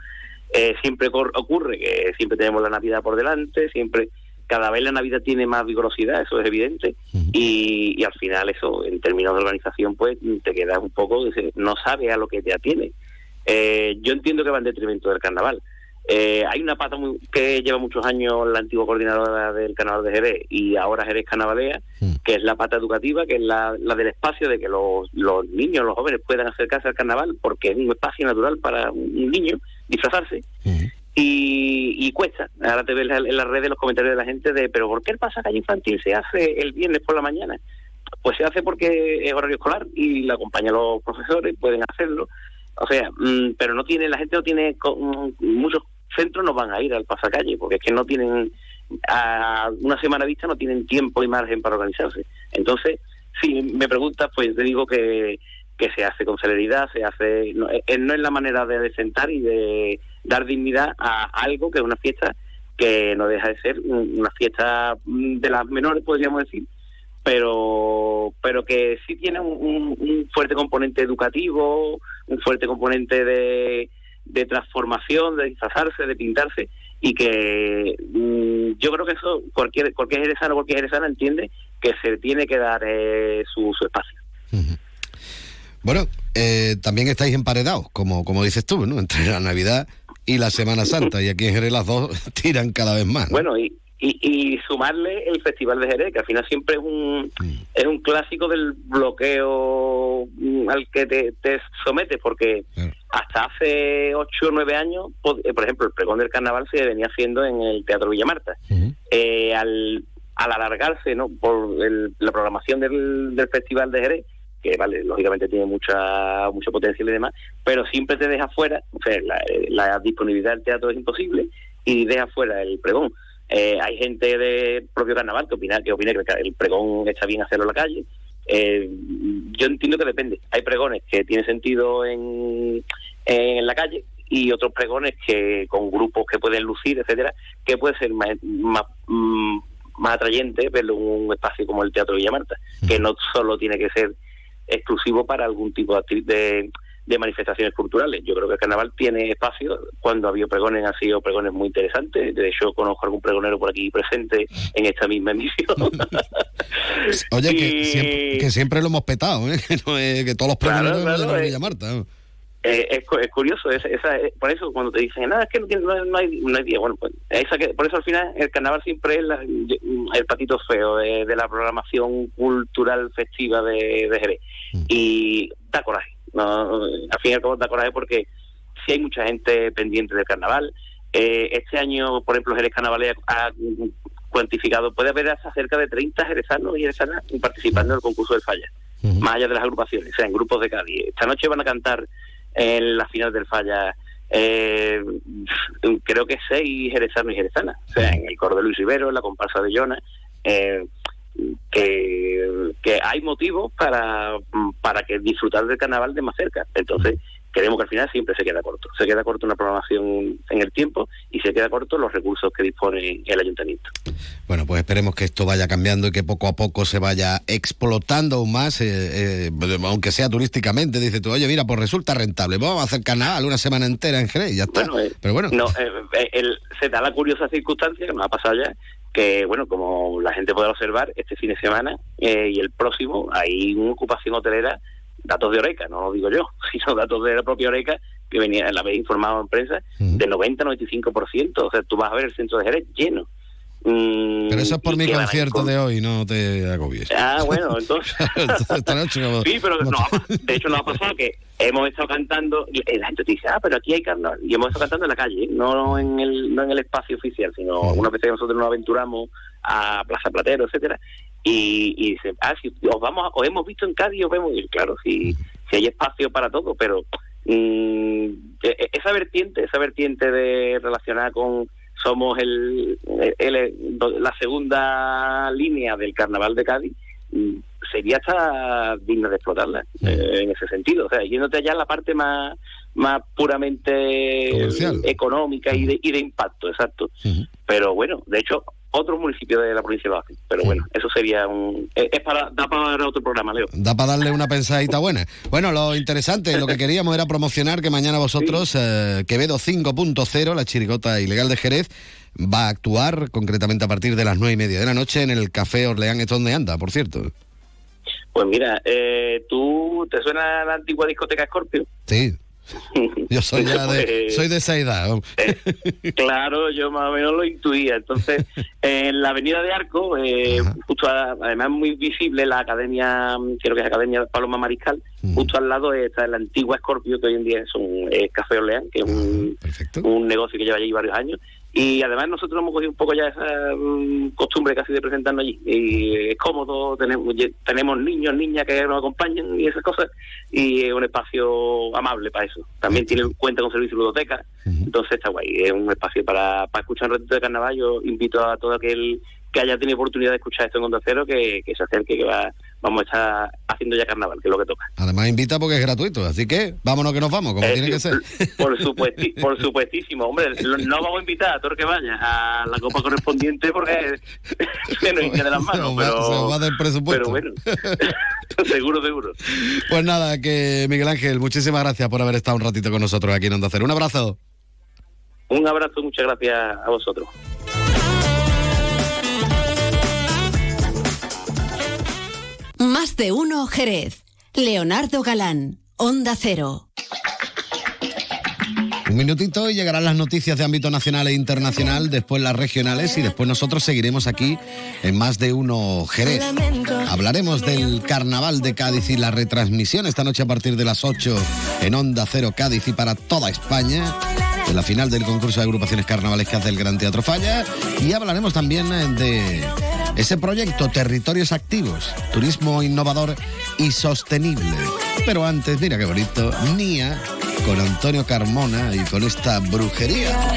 Eh, siempre ocurre que siempre tenemos la Navidad por delante, siempre cada vez la Navidad tiene más vigorosidad, eso es evidente, y, y al final eso, en términos de organización, pues te quedas un poco, no sabes a lo que te atiene. Eh, yo entiendo que va en detrimento del carnaval. Eh, hay una pata muy- que lleva muchos años la antigua coordinadora del carnaval de Jerez y ahora Jerez Carnavalea, que es la pata educativa, que es la, la del espacio de que los, los niños, los jóvenes puedan acercarse al carnaval, porque es un espacio natural para un niño disfrazarse y, y cuesta. Ahora te ves en las redes los comentarios de la gente de, pero ¿por qué el pasacalle infantil se hace el viernes por la mañana? Pues se hace porque es horario escolar y la acompañan los profesores, pueden hacerlo. O sea, mm, pero no tiene, la gente no tiene, mm, muchos centros no van a ir al pasacalle porque es que no tienen, a una semana vista no tienen tiempo y margen para organizarse. Entonces, si me preguntas, pues te digo que, que se hace con celeridad, se hace, no, eh, no es la manera de desentar y de dar dignidad a algo que es una fiesta que no deja de ser un- una fiesta mm, de las menores, podríamos decir, pero pero que sí tiene un, fuerte componente educativo, un fuerte componente de, de transformación, de disfrazarse, de pintarse, y que mm, yo creo que eso cualquier cualquier jerezano, cualquier jerezana entiende que se tiene que dar eh, su, su espacio. Bueno, eh, también estáis emparedados, como, como dices tú, ¿no? Entre la Navidad y la Semana Santa, y aquí en Jerez las dos tiran cada vez más. ¿no? Bueno, y, y, y sumarle el Festival de Jerez, que al final siempre es un, es un clásico del bloqueo mm, al que te, te sometes, porque hasta hace ocho o nueve años, eh, por ejemplo, el pregón del carnaval se venía haciendo en el Teatro Villa Marta. Eh, al, al alargarse ¿no? por el- la programación del, del Festival de Jerez, que vale, lógicamente tiene mucha mucho potencial y demás, pero siempre te deja fuera, o sea, la, la disponibilidad del teatro es imposible y deja fuera el pregón. Eh, hay gente del propio carnaval que opina que opina que el pregón está bien hacerlo en la calle. Eh, yo entiendo que depende. Hay pregones que tienen sentido en, en la calle y otros pregones que con grupos que pueden lucir, etcétera, que puede ser más, más, mm, más atrayente verlo en un espacio como el Teatro Villa Marta, que no solo tiene que ser exclusivo para algún tipo de, de, de manifestaciones culturales. Yo creo que el carnaval tiene espacio. Cuando ha habido pregones, han sido pregones muy interesantes. De hecho, conozco algún pregonero por aquí presente en esta misma emisión. Oye, que, siempre, que siempre lo hemos petado, ¿eh? Que, no es- que todos los Claro, premios claro, de eh. Villa Marta. ¿no? Eh, es, es curioso, es- esa, eh, por eso cuando te dicen, nada, es que no, no, no hay, no hay día, bueno, pues esa que, por eso al final el carnaval siempre es la- el patito feo de, de la programación cultural festiva de, de Jerez. Y da coraje, ¿no? al fin y al cabo da coraje porque si hay mucha gente pendiente del carnaval. Eh, este año, por ejemplo, Jerez Carnaval ha, ha cuantificado, puede haber hasta cerca de 30 jerezanos y jerezanas participando en el concurso del Falla más allá de las agrupaciones, o sea, en grupos de Cádiz. Esta noche van a cantar en la final del Falla, eh, creo que seis jerezanos y jerezanas, o sea, en el coro de Luis Rivero, en la comparsa de Jonas, eh, que, que hay motivos para, para que disfrutar del carnaval de más cerca. Entonces, queremos que al final siempre se queda corto. Se queda corto una programación en el tiempo y se queda corto los recursos que dispone el ayuntamiento. Bueno, pues esperemos que esto vaya cambiando y que poco a poco se vaya explotando aún más, eh, eh, aunque sea turísticamente. Dice tú, oye, mira, pues resulta rentable. Vamos a hacer carnaval una semana entera en Jerez y ya está. Pero bueno, No, eh, eh, el- se da la curiosa circunstancia que nos ha pasado ya, que bueno, como la gente puede observar, este fin de semana y el próximo hay una ocupación hotelera, datos de Oreca, no lo digo yo, sino datos de la propia Oreca, que venía, la habéis informado en prensa, de 90-95%, o sea, tú vas a ver el centro de Jerez lleno. Mm, pero eso es por mi concierto con- de hoy, no te agobies. Ah, bueno, entonces... Esta noche como- Sí, pero no, de hecho nos ha pasado que hemos estado cantando y la gente te dice, ah, pero aquí hay carnaval. Y hemos estado cantando en la calle, no en el, no en el espacio oficial, sino una vez que nosotros nos aventuramos a Plaza Platero, etcétera y, y dice, ah, si os vamos, a- os hemos visto en Cádiz, os vemos, y claro, si, si hay espacio para todo, pero mm, e- esa vertiente, esa vertiente de relacionar con somos el, el- la segunda línea del carnaval de Cádiz, mm, sería hasta digna de explotarla eh, en ese sentido. O sea, yéndote allá a la parte más, más puramente Comercial. económica y de, y de impacto, exacto. Pero bueno, de hecho, otros municipios de la provincia lo hacen. Pero bueno, eso sería un. Es, es para, da para otro programa, Leo. Da para darle una pensadita buena. Bueno, lo interesante, lo que queríamos era promocionar que mañana vosotros, eh, Quevedo 5.0, la chirigota ilegal de Jerez, va a actuar concretamente a partir de las nueve y media de la noche en el Café Orleán, es donde anda, por cierto. Pues mira, eh, ¿tú te suena la antigua discoteca Scorpio? Sí, yo soy ya de, Pues, soy de esa edad. vamos. Claro, yo más o menos lo intuía. Entonces, en la avenida de Arco, eh, justo a- además muy visible la academia, mm, creo que es Academia Paloma Mariscal, justo al lado está el antigua Scorpio, que hoy en día es un eh, Café Orleán, que es un, un negocio que lleva allí varios años. Y además nosotros hemos cogido un poco ya esa mm, costumbre casi de presentarnos allí. Y es cómodo, tenemos, tenemos niños, niñas que nos acompañan y esas cosas. Y es un espacio amable para eso. También tiene cuenta con servicio de biblioteca. Entonces está guay. Es un espacio para, para escuchar un ratito de carnaval. Yo invito a todo aquel que haya tenido oportunidad de escuchar esto en Onda Cero que, que se acerque, que va, vamos a estar haciendo ya carnaval, que es lo que toca. Además invita porque es gratuito, así que vámonos que nos vamos, como Eh, tiene que ser. Por, supuesti- por supuestísimo, hombre, no vamos a invitar a todo el que vaya a la copa correspondiente porque se nos hincha de las manos, Se pero, se va del presupuesto. pero bueno, seguro, seguro. Pues nada, que Miguel Ángel, muchísimas gracias por haber estado un ratito con nosotros aquí en Onda Cero. Un abrazo. Un abrazo, muchas gracias a vosotros. Más de uno Jerez. Leonardo Galán, Onda Cero. Un minutito y llegarán las noticias de ámbito nacional e internacional, después las regionales y después nosotros seguiremos aquí en más de uno Jerez. Hablaremos del Carnaval de Cádiz y la retransmisión esta noche a partir de las 8 en Onda Cero Cádiz y para toda España. De la final del concurso de agrupaciones carnavales que hace el Gran Teatro Falla. Y hablaremos también de ese proyecto Territorios Activos, turismo innovador y sostenible. Pero antes, mira qué bonito, Nia con Antonio Carmona y con esta brujería.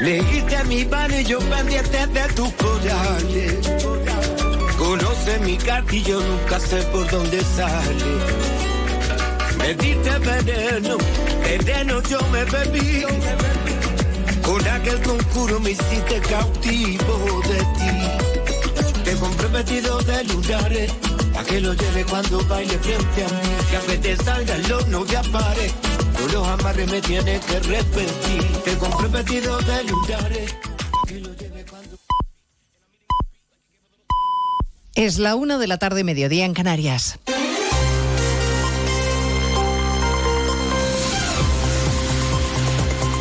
Leíste mi y yo pendiente de tus corales. Conoce mi cartillo, nunca sé por dónde sale. Me diste veneno, veneno yo me bebí. Con aquel conjuro me hiciste cautivo de ti. Te compré vestido de lunares, Pa' que lo lleve cuando baile frente a mí. Que aunque te salga el horno de pared, tú los amarres me tienes que repetir. Te compré vestido de lunares. Es la una de la tarde, mediodía en Canarias.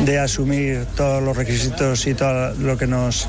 de asumir todos los requisitos y todo lo que nos,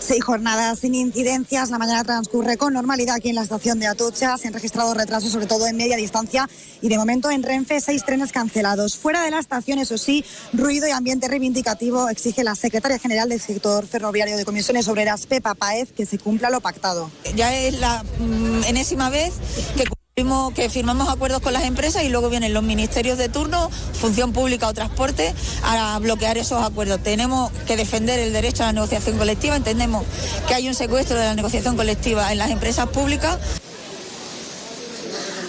Seis jornadas sin incidencias. La mañana transcurre con normalidad aquí en la estación de Atocha. Se han registrado retrasos, sobre todo en media distancia. Y de momento en Renfe, seis trenes cancelados. Fuera de la estación, eso sí, ruido y ambiente reivindicativo exige la secretaria general del sector ferroviario de Comisiones Obreras, Pepa Paez, que se cumpla lo pactado. Ya es la mm, enésima vez que que firmamos acuerdos con las empresas y luego vienen los ministerios de turno, función pública o transporte, a bloquear esos acuerdos. Tenemos que defender el derecho a la negociación colectiva. Entendemos que hay un secuestro de la negociación colectiva en las empresas públicas.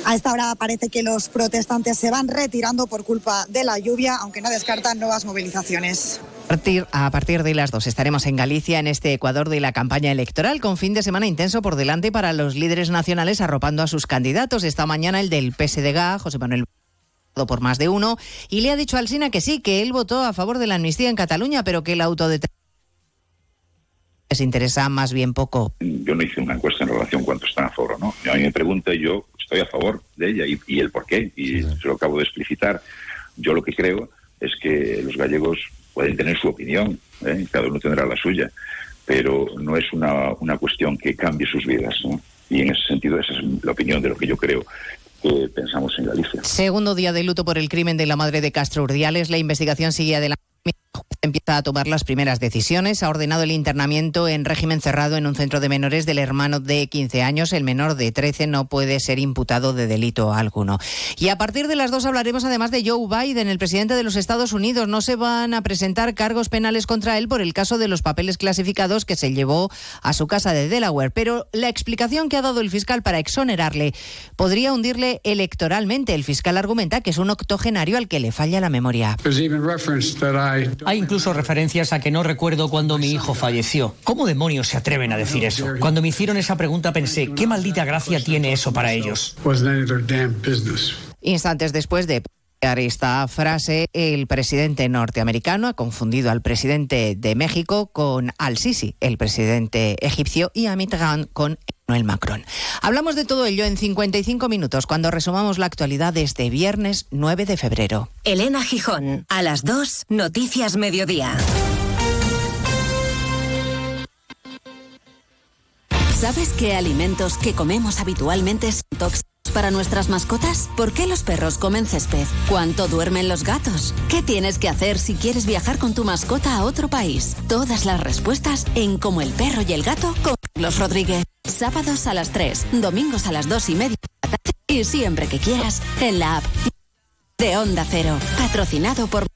A esta hora parece que los protestantes se van retirando por culpa de la lluvia, aunque no descartan nuevas movilizaciones. A partir, a partir de las dos estaremos en Galicia, en este Ecuador de la campaña electoral, con fin de semana intenso por delante para los líderes nacionales arropando a sus candidatos. Esta mañana el del PSDG, José Manuel por más de uno, y le ha dicho al Sina que sí, que él votó a favor de la amnistía en Cataluña, pero que el autodeterminación les interesa más bien poco. yo no hice una encuesta en relación a cuánto están a favor o no. A mí me pregunta y yo estoy a favor de ella y, y el por qué, y se lo acabo de explicitar. Yo lo que creo es que los gallegos pueden tener su opinión, ¿eh? cada uno tendrá la suya, pero no es una, una cuestión que cambie sus vidas. ¿no? Y en ese sentido, esa es la opinión de lo que yo creo que pensamos en Galicia. Segundo día de luto por el crimen de la madre de Castro Urdiales. La investigación sigue adelante. Empieza a tomar las primeras decisiones. Ha ordenado el internamiento en régimen cerrado en un centro de menores del hermano de 15 años. El menor de 13 no puede ser imputado de delito alguno. Y a partir de las dos hablaremos además de Joe Biden, el presidente de los Estados Unidos. No se van a presentar cargos penales contra él por el caso de los papeles clasificados que se llevó a su casa de Delaware. Pero la explicación que ha dado el fiscal para exonerarle podría hundirle electoralmente. El fiscal argumenta que es un octogenario al que le falla la memoria. Hay incluso referencias a que no recuerdo cuando mi hijo falleció. ¿Cómo demonios se atreven a decir eso? Cuando me hicieron esa pregunta pensé, ¿qué maldita gracia tiene eso para ellos? Instantes después de esta frase, el presidente norteamericano ha confundido al presidente de México con al-Sisi, el presidente egipcio, y a Mitterrand con Emmanuel Macron. Hablamos de todo ello en 55 minutos cuando resumamos la actualidad de este viernes 9 de febrero. Elena Gijón, a las 2, Noticias Mediodía. ¿Sabes qué alimentos que comemos habitualmente son tóxicos para nuestras mascotas? ¿Por qué los perros comen césped? ¿Cuánto duermen los gatos? ¿Qué tienes que hacer si quieres viajar con tu mascota a otro país? Todas las respuestas en Como el perro y el gato con Carlos Rodríguez. Sábados a las 3, domingos a las 2 y media y siempre que quieras en la app de Onda Cero. Patrocinado por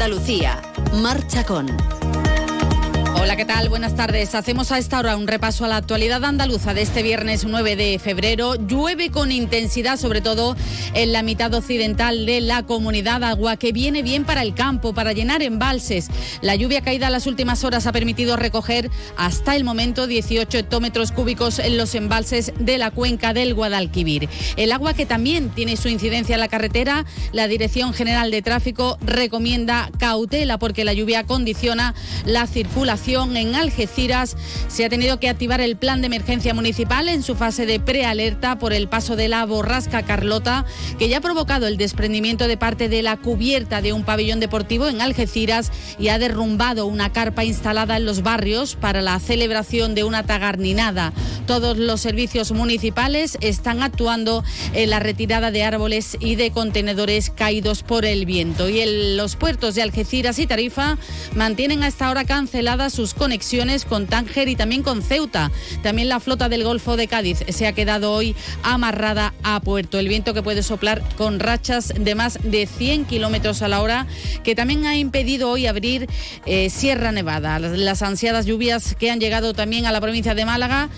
Andalucía. Marcha con. Hola, ¿qué tal? Buenas tardes. Hacemos a esta hora un repaso a la actualidad andaluza de este viernes 9 de febrero. Llueve con intensidad, sobre todo en la mitad occidental de la comunidad, agua que viene bien para el campo, para llenar embalses. La lluvia caída las últimas horas ha permitido recoger hasta el momento 18 hectómetros cúbicos en los embalses de la cuenca del Guadalquivir. El agua que también tiene su incidencia en la carretera, la Dirección General de Tráfico recomienda cautela porque la lluvia condiciona la circulación en Algeciras. Se ha tenido que activar el plan de emergencia municipal en su fase de prealerta por el paso de la borrasca Carlota, que ya ha provocado el desprendimiento de parte de la cubierta de un pabellón deportivo en Algeciras y ha derrumbado una carpa instalada en los barrios para la celebración de una tagarninada. Todos los servicios municipales están actuando en la retirada de árboles y de contenedores caídos por el viento. Y en los puertos de Algeciras y Tarifa mantienen a esta hora canceladas sus conexiones con Tánger y también con Ceuta. También la flota del Golfo de Cádiz se ha quedado hoy amarrada a puerto. El viento que puede soplar con rachas de más de 100 kilómetros a la hora, que también ha impedido hoy abrir eh, Sierra Nevada. Las, las ansiadas lluvias que han llegado también a la provincia de Málaga.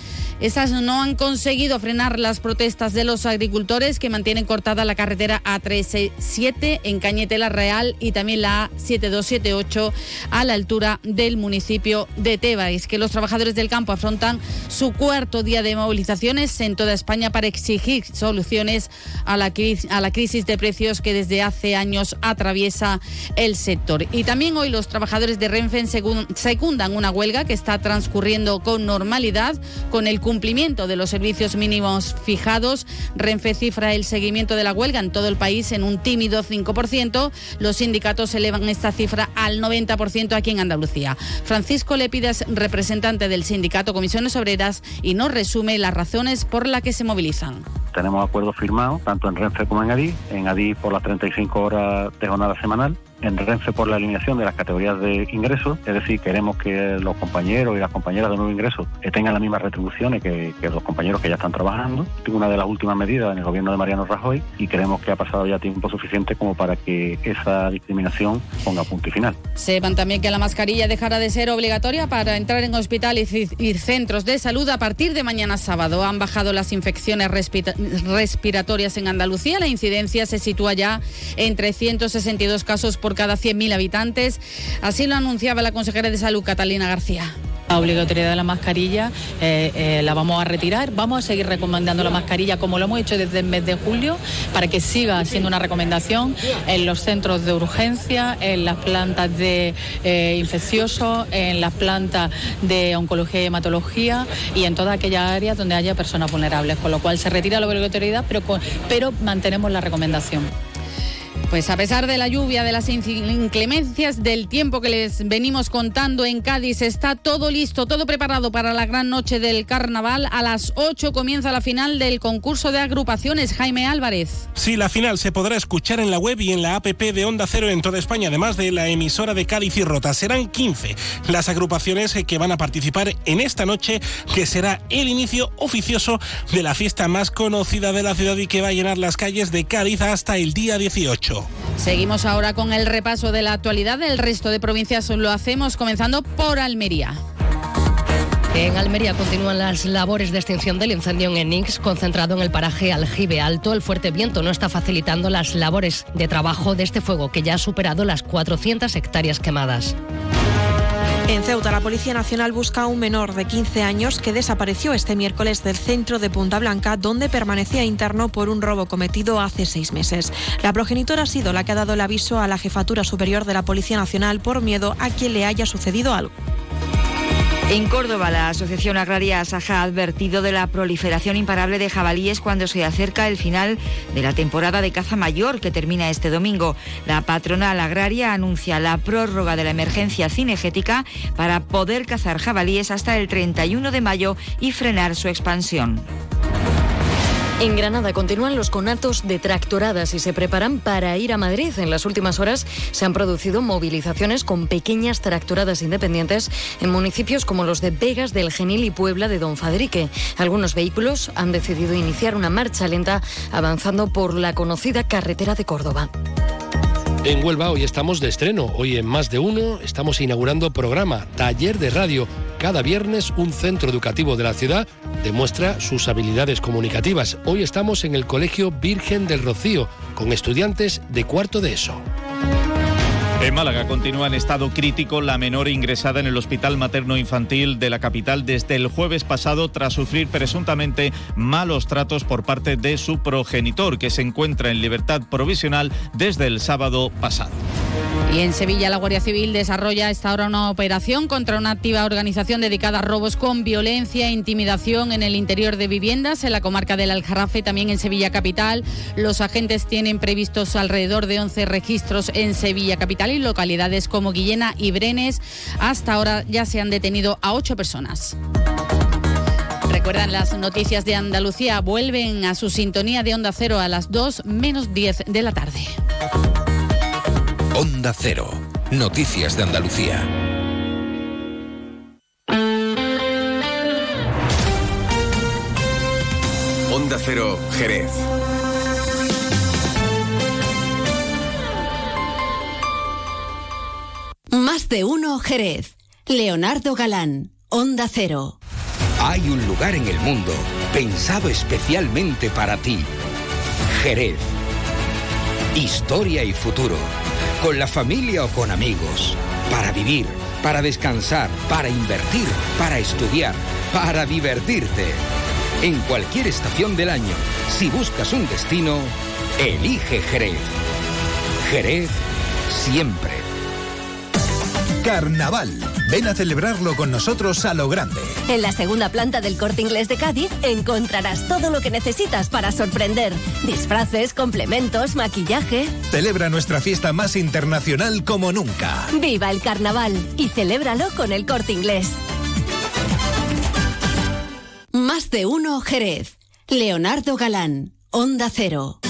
Esas no han conseguido frenar las protestas de los agricultores que mantienen cortada la carretera A367 en Cañetela Real y también la A7278 a la altura del municipio de Tebais, que los trabajadores del campo afrontan su cuarto día de movilizaciones en toda España para exigir soluciones a la, a la crisis de precios que desde hace años atraviesa el sector. Y también hoy los trabajadores de Renfe secundan una huelga que está transcurriendo con normalidad con el cumplimiento de los servicios mínimos fijados. Renfe cifra el seguimiento de la huelga en todo el país en un tímido 5%. Los sindicatos elevan esta cifra al 90% aquí en Andalucía. Francisco Lepidas, representante del sindicato Comisiones Obreras, y nos resume las razones por las que se movilizan. Tenemos acuerdos firmados tanto en Renfe como en Adif. En Adif por las 35 horas de jornada semanal. En Renfe por la eliminación de las categorías de ingresos. Es decir, queremos que los compañeros y las compañeras de nuevo ingreso eh, tengan las mismas retribuciones que, los compañeros que ya están trabajando. Es una de las últimas medidas en el gobierno de Mariano Rajoy y creemos que ha pasado ya tiempo suficiente como para que esa discriminación ponga punto y final. Sepan también que la mascarilla dejará de ser obligatoria para entrar en hospitales y centros de salud a partir de mañana sábado. Han bajado las infecciones respira- respiratorias en Andalucía. La incidencia se sitúa ya en 362 casos por cada 100.000 habitantes. Así lo anunciaba la consejera de Salud, Catalina García. La obligatoriedad de la mascarilla eh, eh, la vamos a retirar. Vamos a seguir recomendando la mascarilla como lo hemos hecho desde el mes de julio para que siga siendo una recomendación en los centros de urgencia, en las plantas de eh, infecciosos, en las plantas de oncología y hematología y en todas aquellas áreas donde haya personas vulnerables. Con lo cual se retira la obligatoriedad, pero, pero mantenemos la recomendación. Pues a pesar de la lluvia, de las inclemencias del tiempo que les venimos contando en Cádiz, está todo listo, todo preparado para la gran noche del carnaval. A las 8 comienza la final del concurso de agrupaciones. Jaime Álvarez. Sí, la final se podrá escuchar en la web y en la app de Onda Cero en toda España, además de la emisora de Cádiz y Rota. Serán 15 las agrupaciones que van a participar en esta noche, que será el inicio oficioso de la fiesta más conocida de la ciudad y que va a llenar las calles de Cádiz hasta el día 18. Seguimos ahora con el repaso de la actualidad del resto de provincias. Lo hacemos comenzando por Almería. En Almería continúan las labores de extinción del incendio en Enix, concentrado en el paraje Aljibe Alto. El fuerte viento no está facilitando las labores de trabajo de este fuego, que ya ha superado las 400 hectáreas quemadas. En Ceuta, la Policía Nacional busca a un menor de 15 años que desapareció este miércoles del centro de Punta Blanca, donde permanecía interno por un robo cometido hace seis meses. La progenitora ha sido la que ha dado el aviso a la Jefatura Superior de la Policía Nacional por miedo a que le haya sucedido algo. En Córdoba, la Asociación Agraria Asaja ha advertido de la proliferación imparable de jabalíes cuando se acerca el final de la temporada de caza mayor que termina este domingo. La patronal agraria anuncia la prórroga de la emergencia cinegética para poder cazar jabalíes hasta el 31 de mayo y frenar su expansión. En Granada continúan los conatos de tractoradas y se preparan para ir a Madrid. En las últimas horas se han producido movilizaciones con pequeñas tractoradas independientes en municipios como los de Vegas del Genil y Puebla de Don Fadrique. Algunos vehículos han decidido iniciar una marcha lenta avanzando por la conocida carretera de Córdoba. En Huelva hoy estamos de estreno. Hoy en Más de Uno estamos inaugurando programa Taller de Radio. Cada viernes un centro educativo de la ciudad demuestra sus habilidades comunicativas. Hoy estamos en el Colegio Virgen del Rocío con estudiantes de cuarto de ESO. En Málaga continúa en estado crítico la menor ingresada en el Hospital Materno Infantil de la capital desde el jueves pasado tras sufrir presuntamente malos tratos por parte de su progenitor, que se encuentra en libertad provisional desde el sábado pasado. Y en Sevilla la Guardia Civil desarrolla esta hora una operación contra una activa organización dedicada a robos con violencia e intimidación en el interior de viviendas en la comarca del Aljarafe, también en Sevilla Capital. Los agentes tienen previstos alrededor de 11 registros en Sevilla Capital y localidades como Guillena y Brenes. Hasta ahora ya se han detenido a ocho personas. Recuerdan las noticias de Andalucía, vuelven a su sintonía de Onda Cero a las 2 menos 10 de la tarde. Onda Cero. Noticias de Andalucía. Onda Cero, Jerez. Más de uno Jerez. Leonardo Galán, Onda Cero. Hay un lugar en el mundo pensado especialmente para ti. Jerez. Historia y futuro. Con la familia o con amigos. Para vivir, para descansar, para invertir, para estudiar, para divertirte. En cualquier estación del año, si buscas un destino, elige Jerez. Jerez siempre. Carnaval. Ven a celebrarlo con nosotros a lo grande. En la segunda planta del Corte Inglés de Cádiz encontrarás todo lo que necesitas para sorprender. Disfraces, complementos, maquillaje. Celebra nuestra fiesta más internacional como nunca. Viva el carnaval y celébralo con el Corte Inglés. Más de uno Jerez. Leonardo Galán, Onda Cero.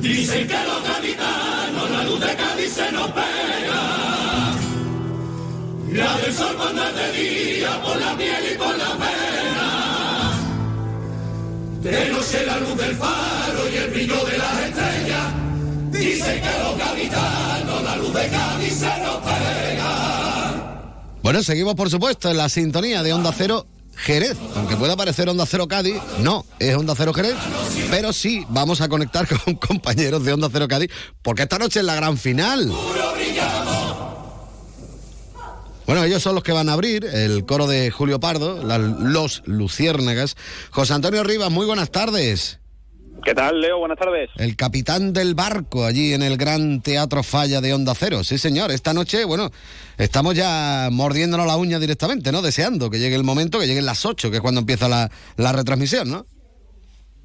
Dicen que los gaditanos la luz de Cádiz se nos. La del sol cuando es de día, por la piel y por la pena. De noche la luz del faro y el brillo de las estrellas. Dicen que los gaditanos la luz de Cádiz se nos pega. Bueno, seguimos por supuesto en la sintonía de Onda Cero Jerez. Aunque pueda parecer Onda Cero Cádiz, no, es Onda Cero Jerez. Pero sí vamos a conectar con compañeros de Onda Cero Cádiz, porque esta noche es la gran final. Bueno, ellos son los que van a abrir el coro de Julio Pardo, la- los Luciérnagas. José Antonio Rivas, muy buenas tardes. ¿Qué tal, Leo? Buenas tardes. El capitán del barco allí en el Gran Teatro Falla de Onda Cero. Sí, señor. Esta noche, bueno, estamos ya mordiéndonos la uña directamente, ¿no? Deseando que llegue el momento, que lleguen las 8, que es cuando empieza la, la retransmisión, ¿no?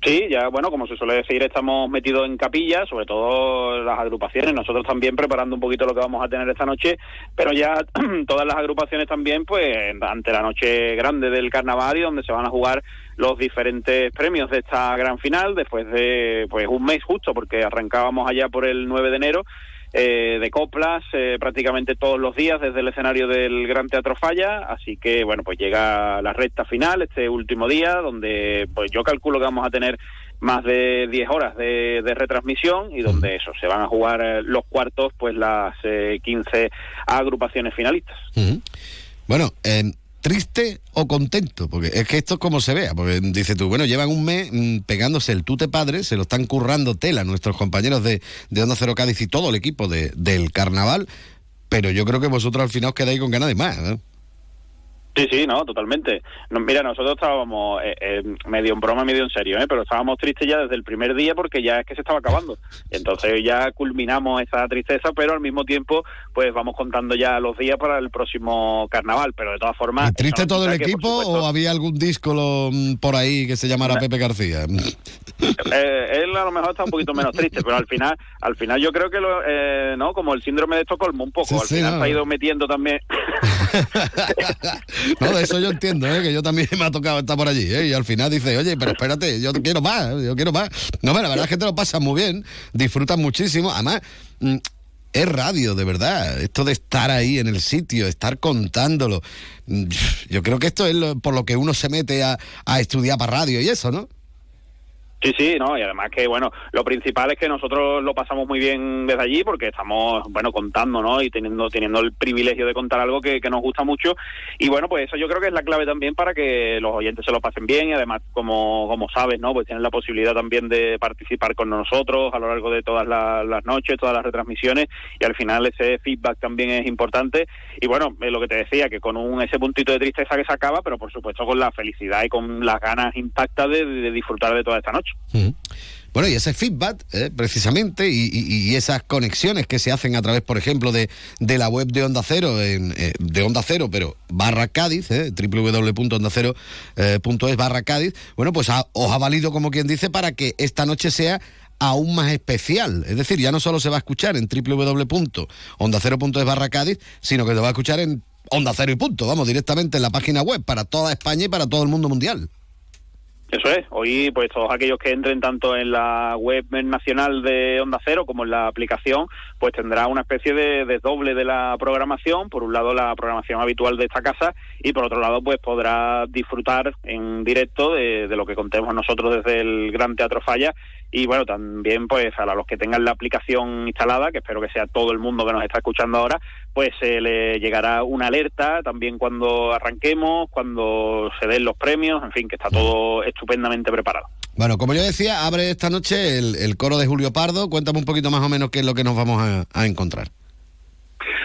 Sí, ya bueno, como se suele decir, estamos metidos en capilla, sobre todo las agrupaciones, nosotros también preparando un poquito lo que vamos a tener esta noche, pero ya todas las agrupaciones también, pues ante la noche grande del carnaval y donde se van a jugar los diferentes premios de esta gran final, después de pues un mes justo, porque arrancábamos allá por el 9 de enero, eh, de coplas eh, prácticamente todos los días desde el escenario del Gran Teatro Falla, así que bueno, pues llega la recta final, este último día, donde pues yo calculo que vamos a tener más de 10 horas de, de retransmisión y donde eso, se van a jugar eh, los cuartos, pues las eh, 15 agrupaciones finalistas. Bueno, eh, triste o contento, porque es que esto es como se vea, porque dice tú, bueno, llevan un mes mm, pegándose el tute padre, se lo están currando tela nuestros compañeros de, de Onda Cero Cádiz y todo el equipo de, del carnaval, pero yo creo que vosotros al final os quedáis con ganas de más, ¿no? Sí, sí, no, totalmente. No, mira, nosotros estábamos eh, eh, medio en broma, medio en serio, ¿eh? pero estábamos tristes ya desde el primer día porque ya es que se estaba acabando. Entonces ya culminamos esa tristeza, pero al mismo tiempo, pues vamos contando ya los días para el próximo carnaval. Pero de todas formas. ¿Triste todo el que, equipo supuesto, o había algún disco lo, mm, por ahí que se llamara Pepe García? eh, él a lo mejor está un poquito menos triste, pero al final, al final yo creo que lo, eh, no, como el síndrome de Estocolmo un poco, Sí, al sí, final no. se ha ido metiendo también. No, de eso yo entiendo, ¿eh? que yo también me ha tocado estar por allí. ¿eh? Y al final dice, oye, pero espérate, yo quiero más, yo quiero más. No, pero la verdad es que te lo pasas muy bien, disfrutas muchísimo. Además, mm, es radio, de verdad. Esto de estar ahí en el sitio, estar contándolo. Mm, Yo creo que esto es por lo que uno se mete a, a estudiar para radio y eso, ¿no? Sí, sí, no, y además que, bueno, lo principal es que nosotros lo pasamos muy bien desde allí porque estamos, bueno, contando, ¿no? Y teniendo teniendo el privilegio de contar algo que, que nos gusta mucho. Y bueno, pues eso yo creo que es la clave también para que los oyentes se lo pasen bien y además, como, como sabes, ¿no? Pues tienen la posibilidad también de participar con nosotros a lo largo de todas la- las noches, todas las retransmisiones y al final ese feedback también es importante. Y bueno, lo que te decía, que con un ese puntito de tristeza que se acaba, pero por supuesto con la felicidad y con las ganas intactas de disfrutar de toda esta noche. Bueno, y ese feedback, eh, precisamente, y, esas conexiones que se hacen a través, por ejemplo, de, de la web de Onda Cero, en, eh, de Onda Cero, pero barra Cádiz, eh, www.ondacero.es barra Cádiz, bueno, pues ha- os ha valido, como quien dice, para que esta noche sea aún más especial. Es decir, ya no solo se va a escuchar en www.ondacero.es barra Cádiz, sino que se va a escuchar en Onda Cero y punto, vamos, directamente en la página web, para toda España y para todo el mundo mundial. Eso es, hoy pues todos aquellos que entren tanto en la web nacional de Onda Cero como en la aplicación, pues tendrá una especie de, doble de la programación, por un lado la programación habitual de esta casa y por otro lado pues podrá disfrutar en directo de lo que contemos nosotros desde el Gran Teatro Falla y bueno, también pues a los que tengan la aplicación instalada, que espero que sea todo el mundo que nos está escuchando ahora, pues se le llegará una alerta también cuando arranquemos, cuando se den los premios, en fin, que está todo estupendamente preparado. Bueno, como yo decía, abre esta noche el, el coro de Julio Pardo. Cuéntame un poquito más o menos qué es lo que nos vamos a, a encontrar.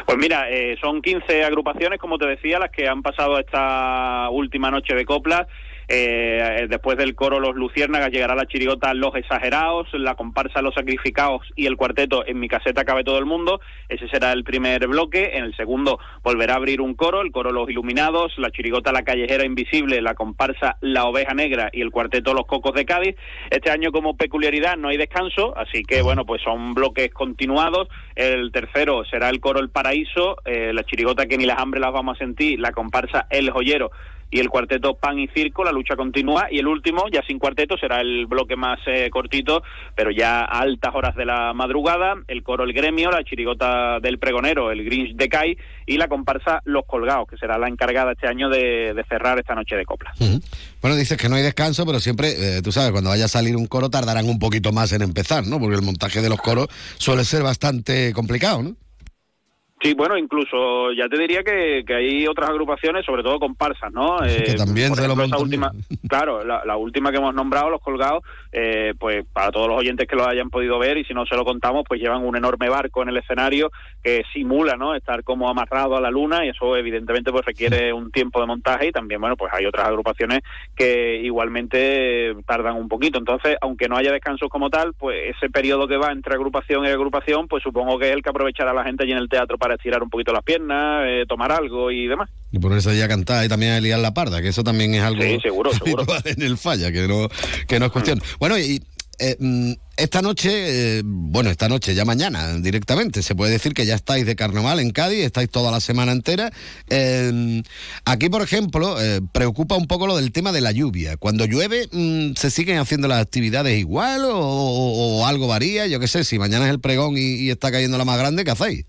Pues mira, eh, son 15 agrupaciones, como te decía, las que han pasado esta última noche de coplas. Eh, después del coro Los Luciérnagas llegará la chirigota Los Exagerados, la comparsa Los Sacrificados y el cuarteto En mi caseta cabe todo el mundo. Ese será el primer bloque. En el segundo volverá a abrir un coro, el coro Los Iluminados, la chirigota La Callejera Invisible, la comparsa La Oveja Negra y el cuarteto Los Cocos de Cádiz. Este año como peculiaridad no hay descanso, así que bueno, pues son bloques continuados. El tercero será el coro El Paraíso, eh, la chirigota que ni las hambre las vamos a sentir, la comparsa El Joyero y el cuarteto Pan y Circo, la lucha continúa, y el último, ya sin cuarteto, será el bloque más eh, cortito, pero ya a altas horas de la madrugada, el coro El Gremio, la chirigota del pregonero, el Grinch de Kai, y la comparsa Los Colgados, que será la encargada este año de, de cerrar esta noche de coplas. Bueno, dices que no hay descanso, pero siempre, eh, tú sabes, cuando vaya a salir un coro tardarán un poquito más en empezar, ¿no? Porque el montaje de los coros suele ser bastante complicado, ¿no? Sí, bueno, incluso ya te diría que, que hay otras agrupaciones, sobre todo comparsas, ¿no? Eh, que también se lo última, claro, la, la última que hemos nombrado, los colgados, eh, pues para todos los oyentes que lo hayan podido ver y si no se lo contamos, pues llevan un enorme barco en el escenario que simula, ¿no? Estar como amarrado a la luna y eso evidentemente pues requiere un tiempo de montaje y también, bueno, pues hay otras agrupaciones que igualmente tardan un poquito. Entonces, aunque no haya descansos como tal, pues ese periodo que va entre agrupación y agrupación, pues supongo que es el que aprovechará la gente allí en el teatro para estirar un poquito las piernas, eh, tomar algo y demás. Y ponerse ahí a cantar y también a liar la parda, que eso también es algo Sí, seguro, en el falla, que no, que no es cuestión. Bueno, y eh, mm, esta noche, eh, bueno, esta noche, ya mañana directamente, se puede decir que ya estáis de carnaval en Cádiz, estáis toda la semana entera. Eh, aquí, por ejemplo, eh, preocupa un poco lo del tema de la lluvia. Cuando llueve, mm, ¿se siguen haciendo las actividades igual o algo varía? Yo qué sé, si mañana es el pregón y, y está cayendo la más grande, ¿qué hacéis?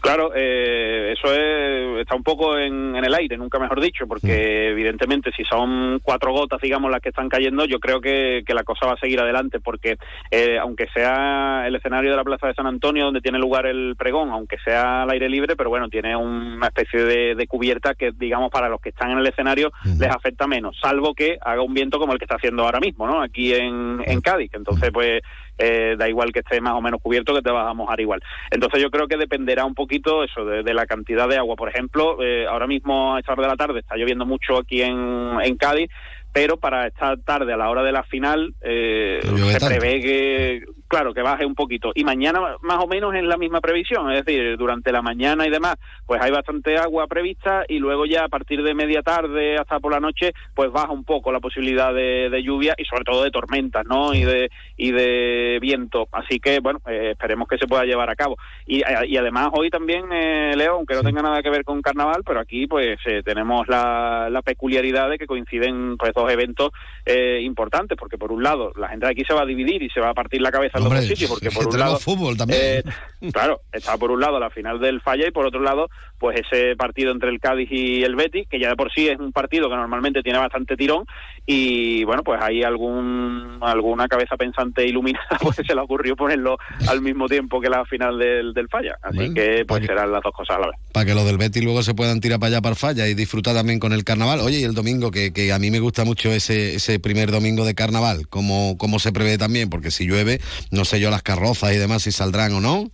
Claro, eh, eso es- está un poco en, en el aire, nunca mejor dicho, porque evidentemente si son cuatro gotas, digamos, las que están cayendo, yo creo que, que la cosa va a seguir adelante, porque eh, aunque sea el escenario de la Plaza de San Antonio donde tiene lugar el pregón, aunque sea al aire libre, pero bueno, tiene una especie de, de cubierta que, digamos, para los que están en el escenario les afecta menos, salvo que haga un viento como el que está haciendo ahora mismo, ¿no? Aquí en, en Cádiz, entonces pues eh, da igual que esté más o menos cubierto que te vas a mojar igual. Entonces yo creo que dependerá un poquito eso de, de la cantidad de agua. Por ejemplo, eh, ahora mismo a esta hora de la tarde está lloviendo mucho aquí en, en Cádiz, pero para esta tarde a la hora de la final eh, se prevé que claro que baje un poquito. Y mañana más o menos es la misma previsión es decir durante la mañana y demás pues hay bastante agua prevista y luego ya a partir de media tarde hasta por la noche pues baja un poco la posibilidad de, de lluvia y sobre todo de tormentas no y de y de viento. Así que bueno eh, esperemos que se pueda llevar a cabo. Y, eh, y además hoy también eh, Leo aunque no tenga nada que ver con carnaval pero aquí pues eh, tenemos la, la peculiaridad de que coinciden pues dos eventos eh, importantes porque por un lado la gente de aquí se va a dividir y se va a partir la cabeza en los dos sitios porque por un lado fútbol también. eh, claro está por un lado la final del Falla y por otro lado pues ese partido entre el Cádiz y el Betis que ya de por sí es un partido que normalmente tiene bastante tirón y bueno pues hay algún alguna cabeza pensante iluminada pues se le ocurrió ponerlo al mismo tiempo que la final del, del Falla así Bueno, que pues serán las dos cosas a la vez para que los del Betis luego se puedan tirar para allá para el falla y disfrutar también con el carnaval. Oye, y el domingo, que, que a mí me gusta mucho ese, ese primer domingo de carnaval, como, como se prevé también, porque si llueve, no sé yo las carrozas y demás si saldrán o no,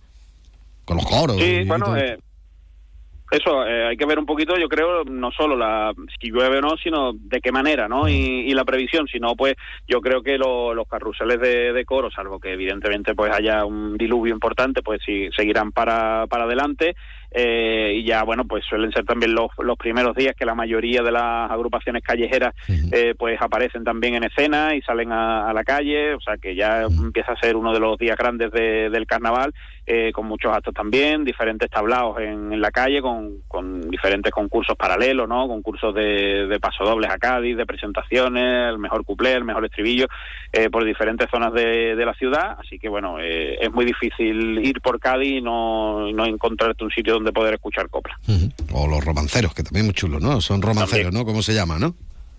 con los coros. Sí, bueno, eh, eso eh, hay que ver un poquito, yo creo, no solo la si llueve o no, sino de qué manera, ¿no? Y, y la previsión, si no, pues yo creo que lo- los carruseles de, de coro, salvo que evidentemente pues haya un diluvio importante, pues sí, seguirán para, para adelante. Eh, y ya, bueno, pues suelen ser también los, los primeros días que la mayoría de las agrupaciones callejeras eh, pues aparecen también en escena y salen a, a la calle, o sea que ya empieza a ser uno de los días grandes de- del carnaval, eh, con muchos actos también, diferentes tablaos en, en la calle, con, con diferentes concursos paralelos, ¿no? Concursos de, de pasodobles a Cádiz, de presentaciones, el mejor cuplé, el mejor estribillo, eh, por diferentes zonas de, de la ciudad, así que bueno, eh, es muy difícil ir por Cádiz y no, y no encontrarte un sitio donde poder escuchar copla. O los romanceros, que también es muy chulo, ¿no? Son romanceros, ¿no? ¿Cómo se llama, no?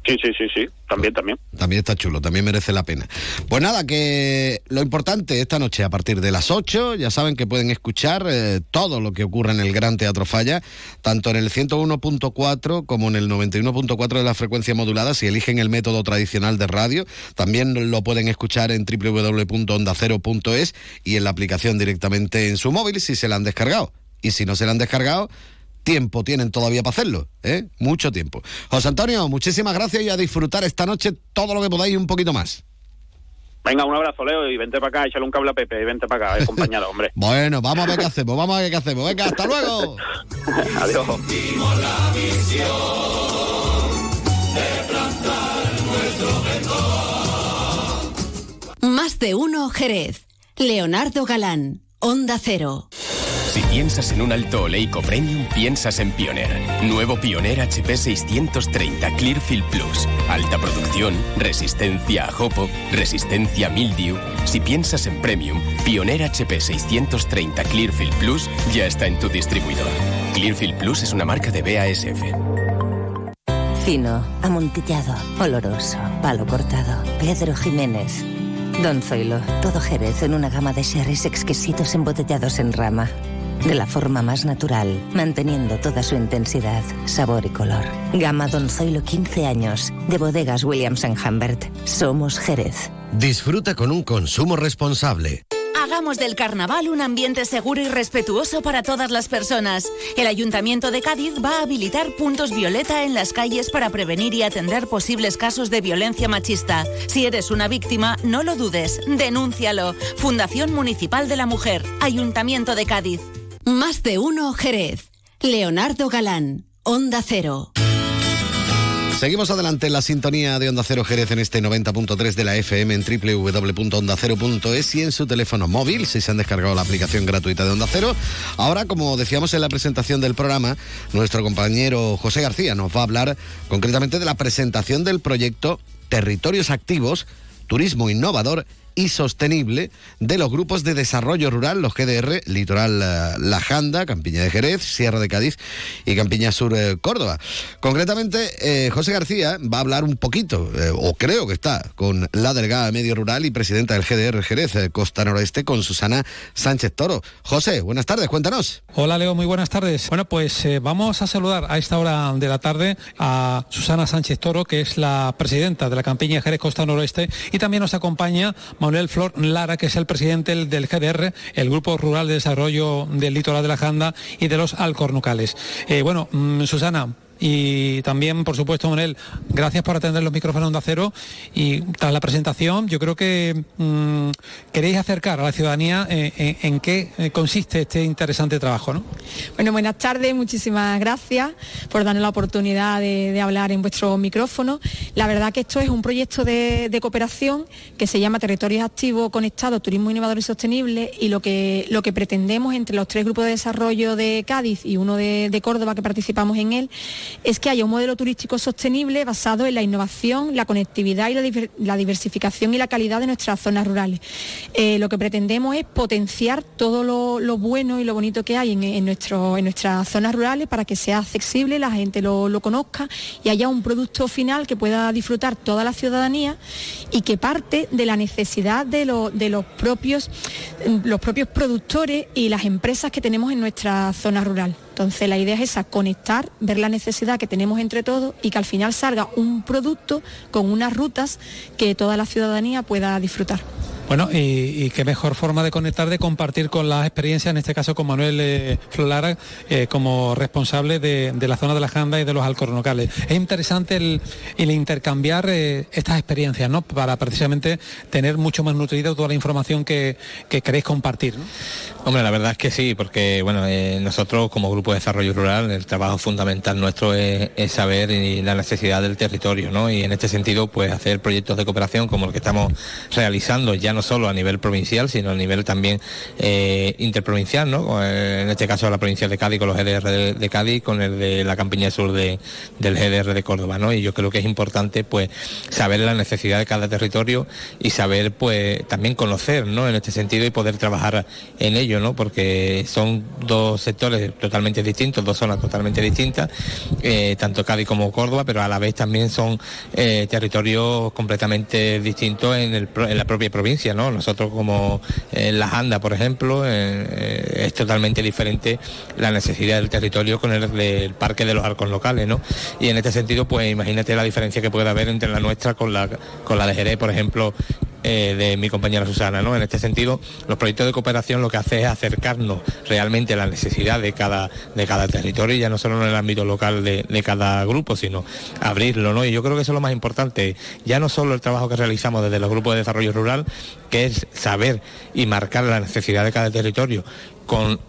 Sí, sí, sí, sí, también, también. También está chulo, también merece la pena. Pues nada, que lo importante esta noche a partir de las 8, ya saben que pueden escuchar eh, todo lo que ocurre en el Gran Teatro Falla, tanto en el 101.4 como en el 91.4 de la frecuencia modulada, si eligen el método tradicional de radio. También lo pueden escuchar en www.ondacero.es y en la aplicación directamente en su móvil si se la han descargado. Y si no se la han descargado, tiempo tienen todavía para hacerlo, ¿eh? Mucho tiempo. José Antonio, muchísimas gracias y a disfrutar esta noche todo lo que podáis y un poquito más. Venga, un abrazo, Leo, y vente para acá, échale un cable a Pepe, y vente para acá, acompañado, hombre. Bueno, vamos a ver qué hacemos, vamos a ver qué hacemos. Venga, hasta luego. Adiós. Más de uno Jerez. Leonardo Galán, Onda Cero. Si piensas en un alto oleico premium, piensas en Pioneer. Nuevo Pioneer HP 630 Clearfield Plus. Alta producción, resistencia a jopo, resistencia a mildew. Si piensas en premium, Pioneer HP 630 Clearfield Plus ya está en tu distribuidor. Clearfield Plus es una marca de BASF. Fino, amontillado, oloroso, palo cortado. Pedro Jiménez. Don Zoilo, todo Jerez en una gama de sherries exquisitos embotellados en rama. De la forma más natural, manteniendo toda su intensidad, sabor y color. Gama Don Zoilo 15 años, de bodegas Williams ⁇ Humbert. Somos Jerez. Disfruta con un consumo responsable. Hagamos del carnaval un ambiente seguro y respetuoso para todas las personas. El Ayuntamiento de Cádiz va a habilitar puntos violeta en las calles para prevenir y atender posibles casos de violencia machista. Si eres una víctima, no lo dudes, denúncialo. Fundación Municipal de la Mujer, Ayuntamiento de Cádiz. Más de uno Jerez. Leonardo Galán, Onda Cero. Seguimos adelante en la sintonía de Onda Cero Jerez en este 90.3 de la FM en www.ondacero.es y en su teléfono móvil si se han descargado la aplicación gratuita de Onda Cero. Ahora, como decíamos en la presentación del programa, nuestro compañero José García nos va a hablar concretamente de la presentación del proyecto Territorios Activos, Turismo Innovador y sostenible de los grupos de desarrollo rural, los GDR, Litoral eh, La Janda, Campiña de Jerez, Sierra de Cádiz y Campiña Sur eh, Córdoba. Concretamente, eh, José García va a hablar un poquito, o creo que está, con la delegada Medio Rural y presidenta del GDR Jerez, Costa Noroeste, con Susana Sánchez Toro. José, buenas tardes, cuéntanos. Hola Leo, muy buenas tardes. Bueno, pues vamos a saludar a esta hora de la tarde a Susana Sánchez Toro, que es la presidenta de la Campiña Jerez Costa Noroeste, y también nos acompaña Manuel Flor Lara, que es el presidente del- del GDR, el Grupo Rural de Desarrollo del Litoral de la Janda y de los Alcornucales. Eh, bueno, mm, Susana. Y también, por supuesto, Manuel, gracias por atender los micrófonos de acero. Y tras la presentación, yo creo que mm, queréis acercar a la ciudadanía eh, en, en qué eh, consiste este interesante trabajo, ¿no? Bueno, buenas tardes, muchísimas gracias por darnos la oportunidad de, hablar en vuestro micrófono. La verdad que esto es un proyecto de, cooperación que se llama Territorios Activos Conectados, Turismo Innovador y Sostenible y lo que, lo que pretendemos entre los tres grupos de desarrollo de Cádiz y uno de Córdoba que participamos en él es que haya un modelo turístico sostenible basado en la innovación, la conectividad y la, diver- la diversificación y la calidad de nuestras zonas rurales. Eh, lo que pretendemos es potenciar todo lo, bueno y lo bonito que hay en, en nuestras zonas rurales para que sea accesible, la gente lo, conozca y haya un producto final que pueda disfrutar toda la ciudadanía y que parte de la necesidad de, de los, propios, los propios productores y las empresas que tenemos en nuestra zona rural. Entonces la idea es esa, conectar, ver la necesidad que tenemos entre todos y que al final salga un producto con unas rutas que toda la ciudadanía pueda disfrutar. Bueno, y, qué mejor forma de conectar, de compartir con las experiencias, en este caso con Manuel eh, Flolara, eh, como responsable de, la zona de la Janda y de los alcornocales. Es interesante el, intercambiar eh, estas experiencias, ¿no? Para precisamente tener mucho más nutrida toda la información que, que queréis compartir. Hombre, la verdad es que sí, porque bueno, eh, nosotros como Grupo de Desarrollo Rural, el trabajo fundamental nuestro es, es saber y la necesidad del territorio, ¿no? Y en este sentido, pues hacer proyectos de cooperación como el que estamos realizando, ya no solo a nivel provincial, sino a nivel también eh, interprovincial, ¿no? Eh, En este caso la provincia de Cádiz con los GDR de, Cádiz, con el de la Campiña Sur de- del GDR de Córdoba, ¿no? Y yo creo que es importante, pues, saber la necesidad de cada territorio y saber, pues, también conocer, ¿no? En este sentido y poder trabajar en ello, ¿no? Porque son dos sectores totalmente distintos, dos zonas totalmente distintas, eh, tanto Cádiz como Córdoba, pero a la vez también son territorios completamente distintos en la propia provincia, ¿no? Nosotros como eh, La Janda, por ejemplo, eh, eh, es totalmente diferente la necesidad del territorio con el del parque de los arcos locales, ¿no? Y en este sentido, pues imagínate la diferencia que puede haber entre la nuestra con la, con la de Jerez, por ejemplo, eh, de mi compañera Susana, ¿no? En este sentido, los proyectos de cooperación lo que hace es acercarnos realmente a la necesidad de cada, de cada territorio, ya no solo en el ámbito local de, de cada grupo, sino abrirlo, ¿no? Y yo creo que eso es lo más importante, ya no solo el trabajo que realizamos desde los grupos de desarrollo rural, que es saber y marcar la necesidad de cada territorio, con,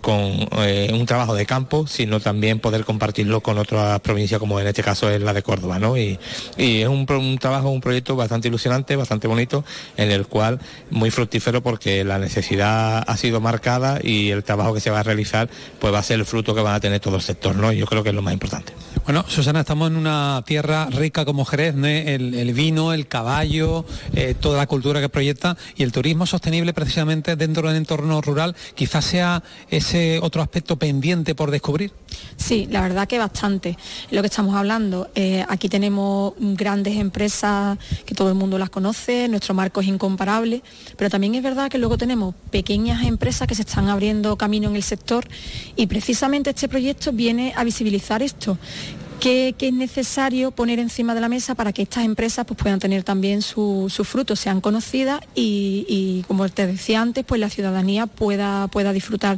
eh, un trabajo de campo, sino también poder compartirlo con otras provincias, como en este caso es la de Córdoba, ¿no? Y, es un, trabajo, un proyecto bastante ilusionante, bastante bonito, en el cual muy fructífero porque la necesidad ha sido marcada y el trabajo que se va a realizar pues va a ser el fruto que van a tener todo el sector, ¿no? Yo creo que es lo más importante. Bueno, Susana, estamos en una tierra rica como Jerez, ¿no? el, el vino, el caballo, eh, toda la cultura que proyecta y el turismo sostenible precisamente dentro del entorno rural quizás sea ese otro aspecto pendiente por descubrir. Sí, la verdad que bastante. Lo que estamos hablando, eh, aquí tenemos grandes empresas que todo el mundo las conoce, nuestro marco es incomparable, pero también es verdad que luego tenemos pequeñas empresas que se están abriendo camino en el sector y precisamente este proyecto viene a visibilizar esto ¿Qué, qué es necesario poner encima de la mesa para que estas empresas pues, puedan tener también su- sus frutos, sean conocidas y, como te decía antes, pues la ciudadanía pueda, pueda disfrutar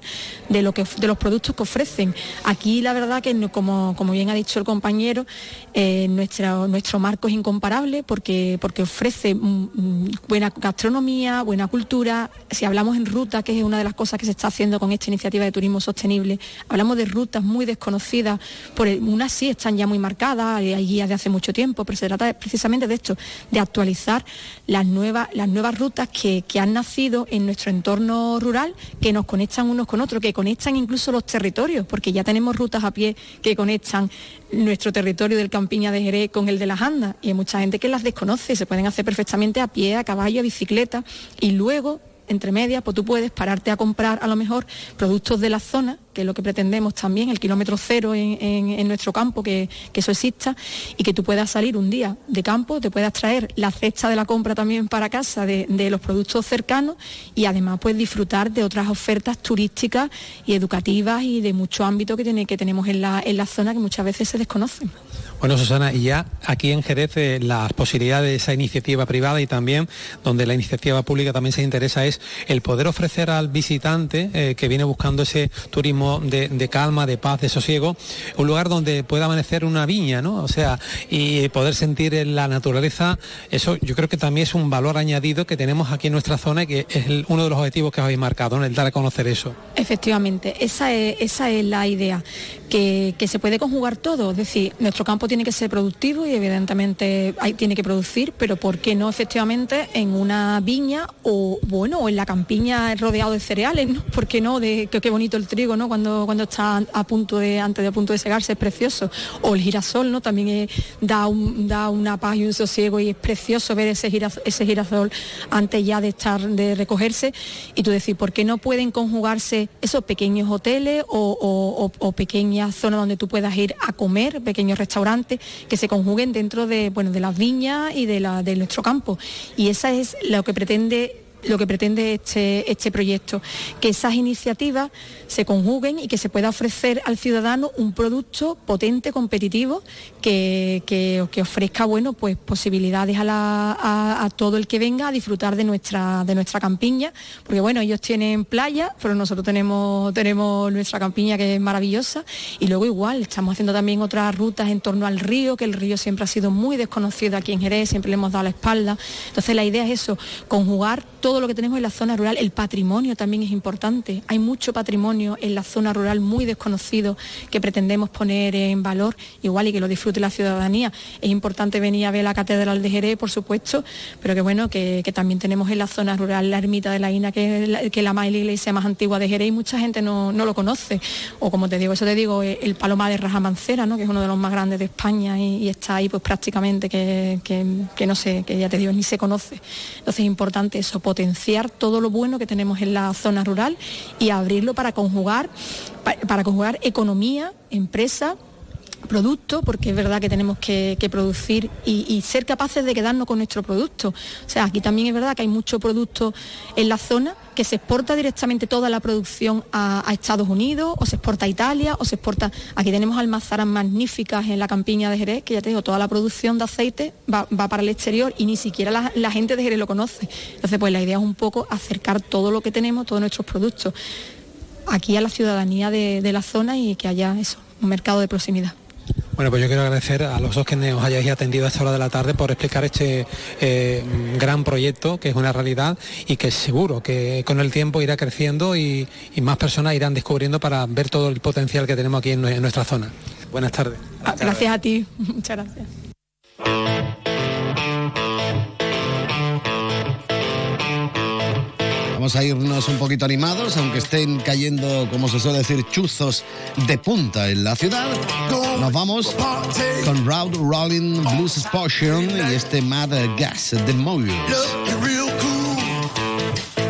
de, lo que, de los productos que ofrecen. Aquí la verdad que, como, como bien ha dicho el compañero, eh, nuestra- nuestro marco es incomparable porque, porque ofrece mm, mm, buena gastronomía, buena cultura. Si hablamos en ruta, que es una de las cosas que se está haciendo con esta iniciativa de turismo sostenible, hablamos de rutas muy desconocidas, por unas sí ya muy marcadas, hay guías de hace mucho tiempo, pero se trata precisamente de esto, de actualizar las nuevas, las nuevas rutas que, que han nacido en nuestro entorno rural, que nos conectan unos con otros, que conectan incluso los territorios, porque ya tenemos rutas a pie que conectan nuestro territorio del Campiña de Jerez con el de las Andas, y hay mucha gente que las desconoce, se pueden hacer perfectamente a pie, a caballo, a bicicleta, y luego entre medias, pues tú puedes pararte a comprar a lo mejor productos de la zona, que es lo que pretendemos también, el kilómetro cero en, en- nuestro campo, que, que eso exista, y que tú puedas salir un día de campo, te puedas traer la cesta de la compra también para casa de, de los productos cercanos y además pues disfrutar de otras ofertas turísticas y educativas y de mucho ámbito que, tiene, que tenemos en la, en la zona que muchas veces se desconocen. Bueno, Susana, y ya aquí en Jerez eh, las posibilidades de esa iniciativa privada y también donde la iniciativa pública también se interesa es el poder ofrecer al visitante eh, que viene buscando ese turismo de, calma, de paz, de sosiego, un lugar donde pueda amanecer una viña, ¿no? O sea, y poder sentir en la naturaleza, eso yo creo que también es un valor añadido que tenemos aquí en nuestra zona y que es uno de los objetivos que os habéis marcado, ¿no? el dar a conocer eso. Efectivamente, esa es, esa es la idea, que, que se puede conjugar todo, es decir, nuestro campo tiene que ser productivo y evidentemente hay- tiene que producir, pero ¿por qué no efectivamente en una viña o bueno, o en la campiña rodeado de cereales, ¿no? ¿Por qué no? De, qué, qué bonito el trigo, ¿no? Cuando, cuando está a punto de, antes de a punto de segarse, es precioso. O el girasol, ¿no? También da, da una paz y un sosiego y es precioso ver ese, giras- ese girasol antes ya de estar, de recogerse. Y tú decir, ¿por qué no pueden conjugarse esos pequeños hoteles o- o pequeñas zonas donde tú puedas ir a comer, pequeños restaurantes, que se conjuguen dentro de, bueno, de las viñas y de, la, de nuestro campo? Y esa es lo que pretende lo que pretende este, este proyecto, que esas iniciativas se conjuguen y que se pueda ofrecer al ciudadano un producto potente, competitivo, que, que- ofrezca bueno, pues, posibilidades a, la- a todo el que venga a disfrutar de nuestra, de nuestra campiña, porque bueno, ellos tienen playa, pero nosotros tenemos, tenemos nuestra campiña que es maravillosa, y luego igual, estamos haciendo también otras rutas en torno al río, que el río siempre ha sido muy desconocido aquí en Jerez, siempre le hemos dado la espalda. Entonces la idea es eso, conjugar todo lo que tenemos en la zona rural, el patrimonio también es importante. Hay mucho patrimonio en la zona rural muy desconocido que pretendemos poner en valor, igual y que lo disfrute la ciudadanía. Es importante venir a ver la Catedral de Jerez, por supuesto, pero que bueno, que, también tenemos en la zona rural la ermita de la Ina, que es la, que la más la iglesia más antigua de Jerez y mucha gente no, no lo conoce. O como te digo, eso te digo, eh, el Palomar de Rajamancera, ¿no? que es uno de los más grandes de España y, y está ahí pues prácticamente que, que- que no sé, que ya te digo, ni se conoce. Entonces es importante eso, potenciar todo lo bueno que tenemos en la zona rural y abrirlo para conjugar, pa- para conjugar economía, empresa, producto, porque es verdad que tenemos que, producir y, ser capaces de quedarnos con nuestro producto. O sea, aquí también es verdad que hay mucho producto en la zona que se exporta directamente toda la producción a, a Estados Unidos, o se exporta a Italia, o se exporta... Aquí tenemos almazaras magníficas en la campiña de Jerez, que ya te digo, toda la producción de aceite va, para el exterior y ni siquiera la, gente de Jerez lo conoce. Entonces, pues la idea es un poco acercar todo lo que tenemos, todos nuestros productos, aquí a la ciudadanía de la zona y que haya eso, un mercado de proximidad. Bueno, pues yo quiero agradecer a los dos que nos hayáis atendido a esta hora de la tarde por explicar este eh, gran proyecto que es una realidad y que seguro que con el tiempo irá creciendo y, más personas irán descubriendo para ver todo el potencial que tenemos aquí en nuestra zona. Buenas tardes. Ah, Gracias a ti, muchas gracias. Vamos a irnos un poquito animados, aunque estén cayendo, como se suele decir, chuzos de punta en la ciudad. Nos vamos con Route Rolling Blues Explosion y este Mad Gas de Mobius.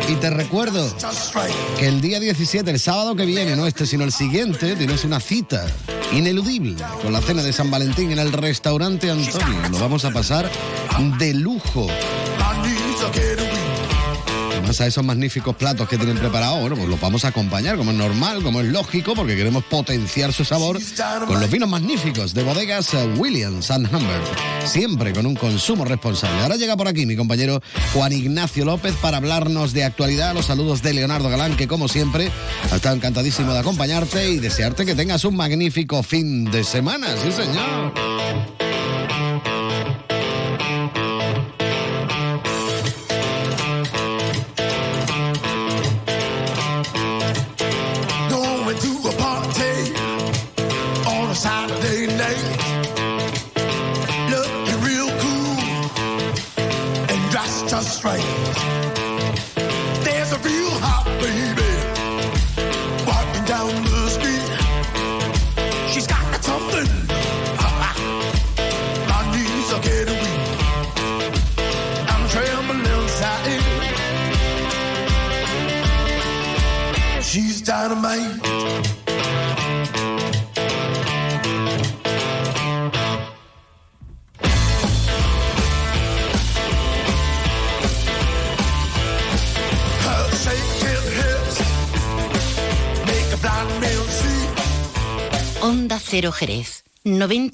Y te recuerdo que el día 17, el sábado que viene, no este sino el siguiente, tienes una cita ineludible con la cena de San Valentín en el restaurante Antonio. Lo vamos a pasar de lujo. A esos magníficos platos que tienen preparados, bueno, pues los vamos a acompañar como es normal, como es lógico, porque queremos potenciar su sabor con los vinos magníficos de bodegas eh, Williams and Humbert, siempre con un consumo responsable. Ahora llega por aquí mi compañero Juan Ignacio López para hablarnos de actualidad, los saludos de Leonardo Galán, que como siempre ha estado encantadísimo de acompañarte y desearte que tengas un magnífico fin de semana, sí señor. Cero Jerez, 90.1